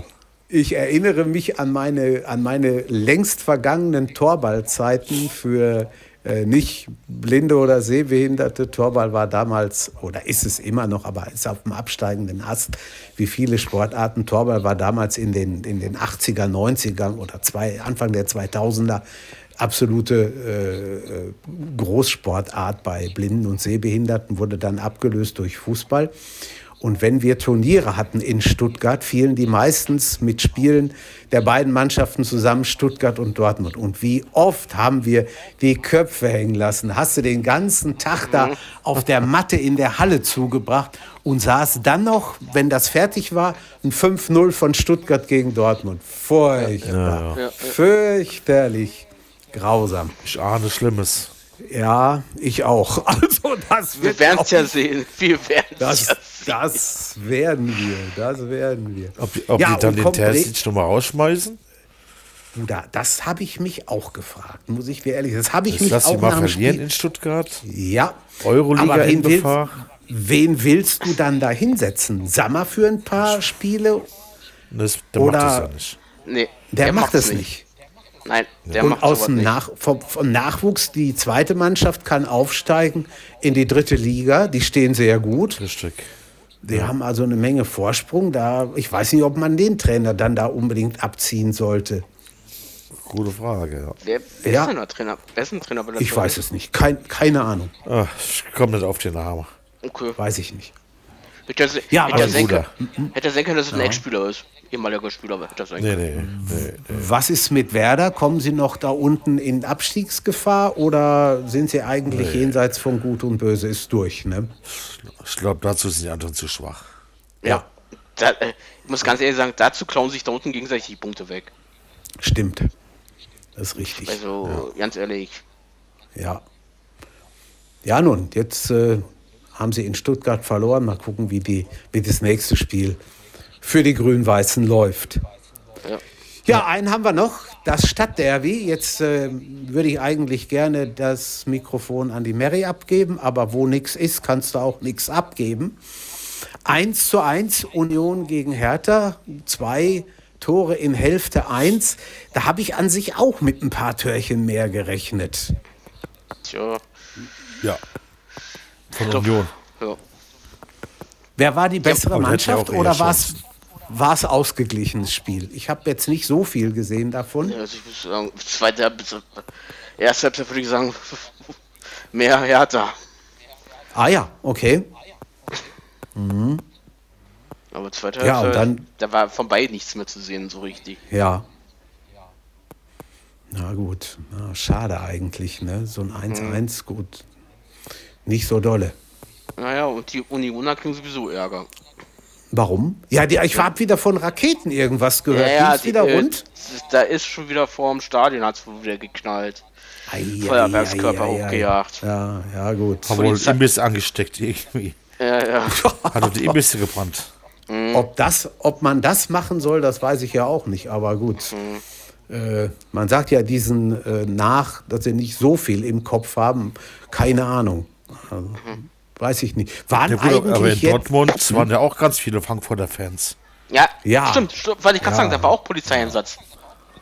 Speaker 2: ich erinnere mich an meine, an meine längst vergangenen Torballzeiten für äh, nicht blinde oder sehbehinderte. Torball war damals, oder ist es immer noch, aber ist auf dem absteigenden Ast, wie viele Sportarten. Torball war damals in den, in den 80er, 90er oder zwei, Anfang der 2000er absolute äh, äh, Großsportart bei Blinden und Sehbehinderten, wurde dann abgelöst durch Fußball. Und wenn wir Turniere hatten in Stuttgart, fielen die meistens mit Spielen der beiden Mannschaften zusammen, Stuttgart und Dortmund. Und wie oft haben wir die Köpfe hängen lassen? Hast du den ganzen Tag da auf der Matte in der Halle zugebracht und saß dann noch, wenn das fertig war, ein 5-0 von Stuttgart gegen Dortmund. Furchtbar. Ja, ja. Fürchterlich. Grausam.
Speaker 4: Ich ahne Schlimmes.
Speaker 2: Ja, ich auch. Also das
Speaker 3: wir werden es ja sehen. Wir werden
Speaker 2: das, ja das werden wir. Das werden wir.
Speaker 4: Ob, ob ja, die dann den Terzic nochmal rausschmeißen?
Speaker 2: Bruder, das habe ich mich auch gefragt, muss ich dir ehrlich sagen. Das habe ich das mich
Speaker 4: lass
Speaker 2: auch
Speaker 4: mal verlieren Spiel in Stuttgart.
Speaker 2: Ja.
Speaker 4: Euroliga Aber
Speaker 2: wen willst, wen willst du dann da hinsetzen? Sammer für ein paar Spiele?
Speaker 4: Das, der Oder macht das ja nicht.
Speaker 3: Nee,
Speaker 2: der, der macht es nicht.
Speaker 3: Nein,
Speaker 2: der und macht aus dem Nach vom, vom, Nachwuchs, die zweite Mannschaft kann aufsteigen in die dritte Liga. Die stehen sehr gut.
Speaker 4: Richtig.
Speaker 2: Die ja. haben also eine Menge Vorsprung. Da, ich weiß nicht, ob man den Trainer dann da unbedingt abziehen sollte.
Speaker 4: Gute Frage, ja.
Speaker 3: Wer, wer ja. ist denn der Trainer? Wer ist ein Trainer
Speaker 2: bei der Ich weiß es nicht. Kein, keine Ahnung.
Speaker 4: Ach, ich komme nicht auf den Namen.
Speaker 2: Okay. Weiß ich nicht.
Speaker 3: Hätte, ja, hätte, können, hätte sein können, dass es ein. Ex-Spieler ist. Ehemaliger Spieler hätte sein nee, nee,
Speaker 2: nee, Was ist mit Werder? Kommen Sie noch da unten in Abstiegsgefahr oder sind Sie eigentlich jenseits von Gut und Böse ist durch? Ne?
Speaker 4: Ich glaube, dazu sind die anderen zu schwach.
Speaker 3: Ja. ja. Da, äh, ich muss ganz ehrlich sagen, dazu klauen sich da unten gegenseitig die Punkte weg.
Speaker 2: Stimmt. Das ist richtig.
Speaker 3: Also, ja. ganz ehrlich.
Speaker 2: Ja. Ja, nun, jetzt äh, haben sie in Stuttgart verloren. Mal gucken, wie, die, wie das nächste Spiel für die Grün-Weißen läuft. Ja. ja, einen haben wir noch, das Stadtderby. Jetzt äh, würde ich eigentlich gerne das Mikrofon an die Mary abgeben, aber wo nichts ist, kannst du auch nichts abgeben. 1 zu 1 Union gegen Hertha, zwei Tore in Hälfte 1. Da habe ich an sich auch mit ein paar Törchen mehr gerechnet.
Speaker 3: Tja.
Speaker 4: Ja. Von Union. Ja.
Speaker 2: Wer war die bessere ja, Mannschaft oder war es ausgeglichenes Spiel? Ich habe jetzt nicht so viel gesehen davon.
Speaker 3: Ja, also ich muss sagen, zweite erste Halbzeit würde ich sagen, mehr härter.
Speaker 2: Ah ja, okay. Mhm.
Speaker 3: Aber zweite ja, Halbzeit, dann, da war von beiden nichts mehr zu sehen, so richtig.
Speaker 2: Ja. Na gut, Na, schade eigentlich, ne? So ein 1-1, mhm. gut. Nicht so dolle.
Speaker 3: Naja, und die Unioner kriegen sowieso Ärger.
Speaker 2: Warum? Ja, die, ich habe wieder von Raketen irgendwas gehört. Ja, ja
Speaker 3: ist wieder äh, rund? Da ist schon wieder vor dem Stadion, hat es wieder geknallt. Ei, Feuerwerkskörper ei, ei, hochgejagt.
Speaker 2: Ja, ja, gut.
Speaker 4: Haben wohl Imbiss angesteckt irgendwie.
Speaker 3: Ja, ja.
Speaker 4: Hat die Imbisse gebrannt.
Speaker 2: Mhm. Ob, das, ob man das machen soll, das weiß ich ja auch nicht, aber gut. Mhm. Äh, man sagt ja diesen äh, nach, dass sie nicht so viel im Kopf haben. Keine Ahnung. Also, mhm. Weiß ich nicht.
Speaker 4: Waren ja, gut, aber in Dortmund waren ja auch ganz viele Frankfurter Fans.
Speaker 3: Ja, ja. stimmt, stimmt weil ich gerade ja. sagen, da war auch Polizeieinsatz.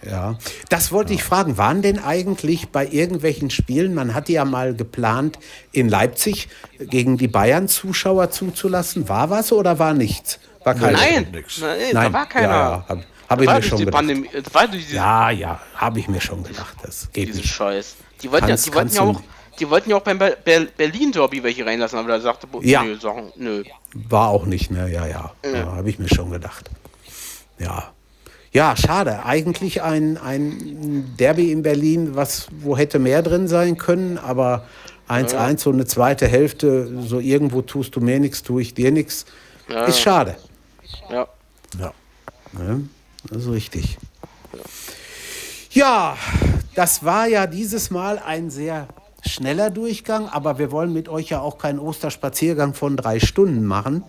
Speaker 2: Ja, das wollte ja. ich fragen. Waren denn eigentlich bei irgendwelchen Spielen, man hatte ja mal geplant, in Leipzig gegen die Bayern Zuschauer zuzulassen. War was oder war nichts? War
Speaker 3: keiner? Nein, nein, Nein, da war keiner. Ja,
Speaker 2: habe hab ich mir schon gedacht. Pandemie, ja, ja, habe ich mir schon gedacht. Das geht
Speaker 3: Diesen
Speaker 2: nicht.
Speaker 3: Scheiß. Die wollten, kannst, ja, die wollten ja auch die wollten ja auch beim Berlin-Derby welche reinlassen, aber da sagte Bo
Speaker 2: ja. nö, sagen, nö. War auch nicht, ne? Ja, ja. ja. ja Habe ich mir schon gedacht. Ja. Ja, schade. Eigentlich ein, ein Derby in Berlin, was, wo hätte mehr drin sein können, aber 1-1, ja. so eine zweite Hälfte, so irgendwo tust du mir nichts, tue ich dir nichts. Ja. Ist schade.
Speaker 3: Ja.
Speaker 2: Ja. ja das ist richtig. Ja, das war ja dieses Mal ein sehr schneller Durchgang, aber wir wollen mit euch ja auch keinen Osterspaziergang von drei Stunden machen.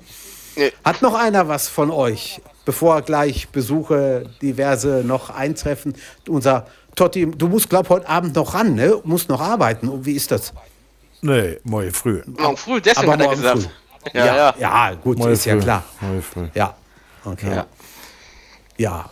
Speaker 2: Nee. Hat noch einer was von euch, bevor gleich Besuche diverse noch eintreffen? Unser Totti, du musst, glaub heute Abend noch ran, ne? Musst noch arbeiten. Wie ist das?
Speaker 4: Nee, morgen früh.
Speaker 3: Morgen früh, deswegen aber hat er gesagt.
Speaker 2: Ja, ja, ja. ja gut, morgen ist früh. ja klar. Morgen früh. Ja, okay. Ja. ja.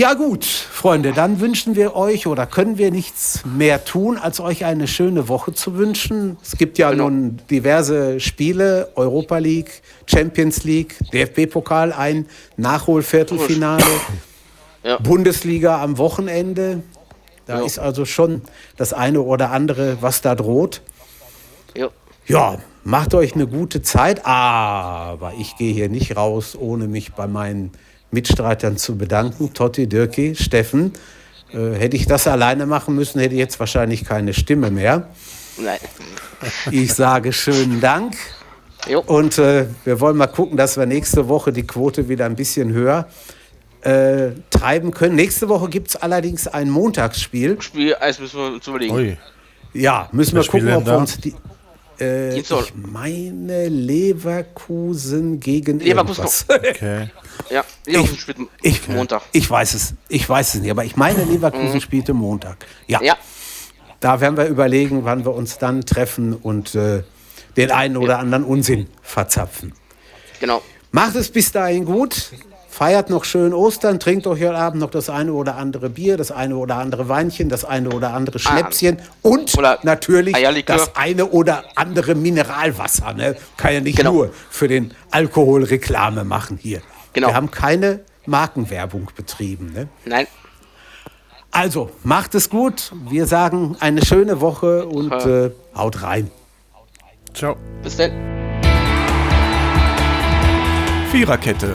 Speaker 2: Ja gut, Freunde, dann wünschen wir euch oder können wir nichts mehr tun, als euch eine schöne Woche zu wünschen. Es gibt ja genau. nun diverse Spiele, Europa League, Champions League, DFB-Pokal, ein Nachholviertelfinale, ja. Bundesliga am Wochenende. Da ja. ist also schon das eine oder andere, was da droht. Ja. ja, macht euch eine gute Zeit, aber ich gehe hier nicht raus, ohne mich bei meinen Mitstreitern zu bedanken. Totti, Dirki, Steffen. Äh, hätte ich das alleine machen müssen, hätte ich jetzt wahrscheinlich keine Stimme mehr.
Speaker 3: Nein.
Speaker 2: Ich sage schönen Dank. Jo. Und äh, wir wollen mal gucken, dass wir nächste Woche die Quote wieder ein bisschen höher äh, treiben können. Nächste Woche gibt es allerdings ein Montagsspiel.
Speaker 3: Spiel, das müssen wir uns überlegen. Ui.
Speaker 2: Ja, müssen wir gucken, ob wir uns die. Äh, ich meine Leverkusen gegen
Speaker 3: Leverkusen. Okay. Ja, Leverkusen
Speaker 2: ich, spielt ich, Montag. Ich weiß es, ich weiß es nicht, aber ich meine, Leverkusen mhm. spielte Montag. Ja. ja. Da werden wir überlegen, wann wir uns dann treffen und äh, den einen oder anderen Unsinn verzapfen.
Speaker 3: Genau.
Speaker 2: Macht es bis dahin gut. Feiert noch schön Ostern, trinkt euch heute Abend noch das eine oder andere Bier, das eine oder andere Weinchen, das eine oder andere ah. Schnäpschen ah, und natürlich das eine oder andere Mineralwasser. Ne? Kann ja nicht genau. nur für den Alkohol Reklame machen hier. Genau. Wir haben keine Markenwerbung betrieben. Ne?
Speaker 3: Nein.
Speaker 2: Also, macht es gut. Wir sagen eine schöne Woche und äh, haut rein.
Speaker 3: Ciao. Bis dann.
Speaker 1: Viererkette,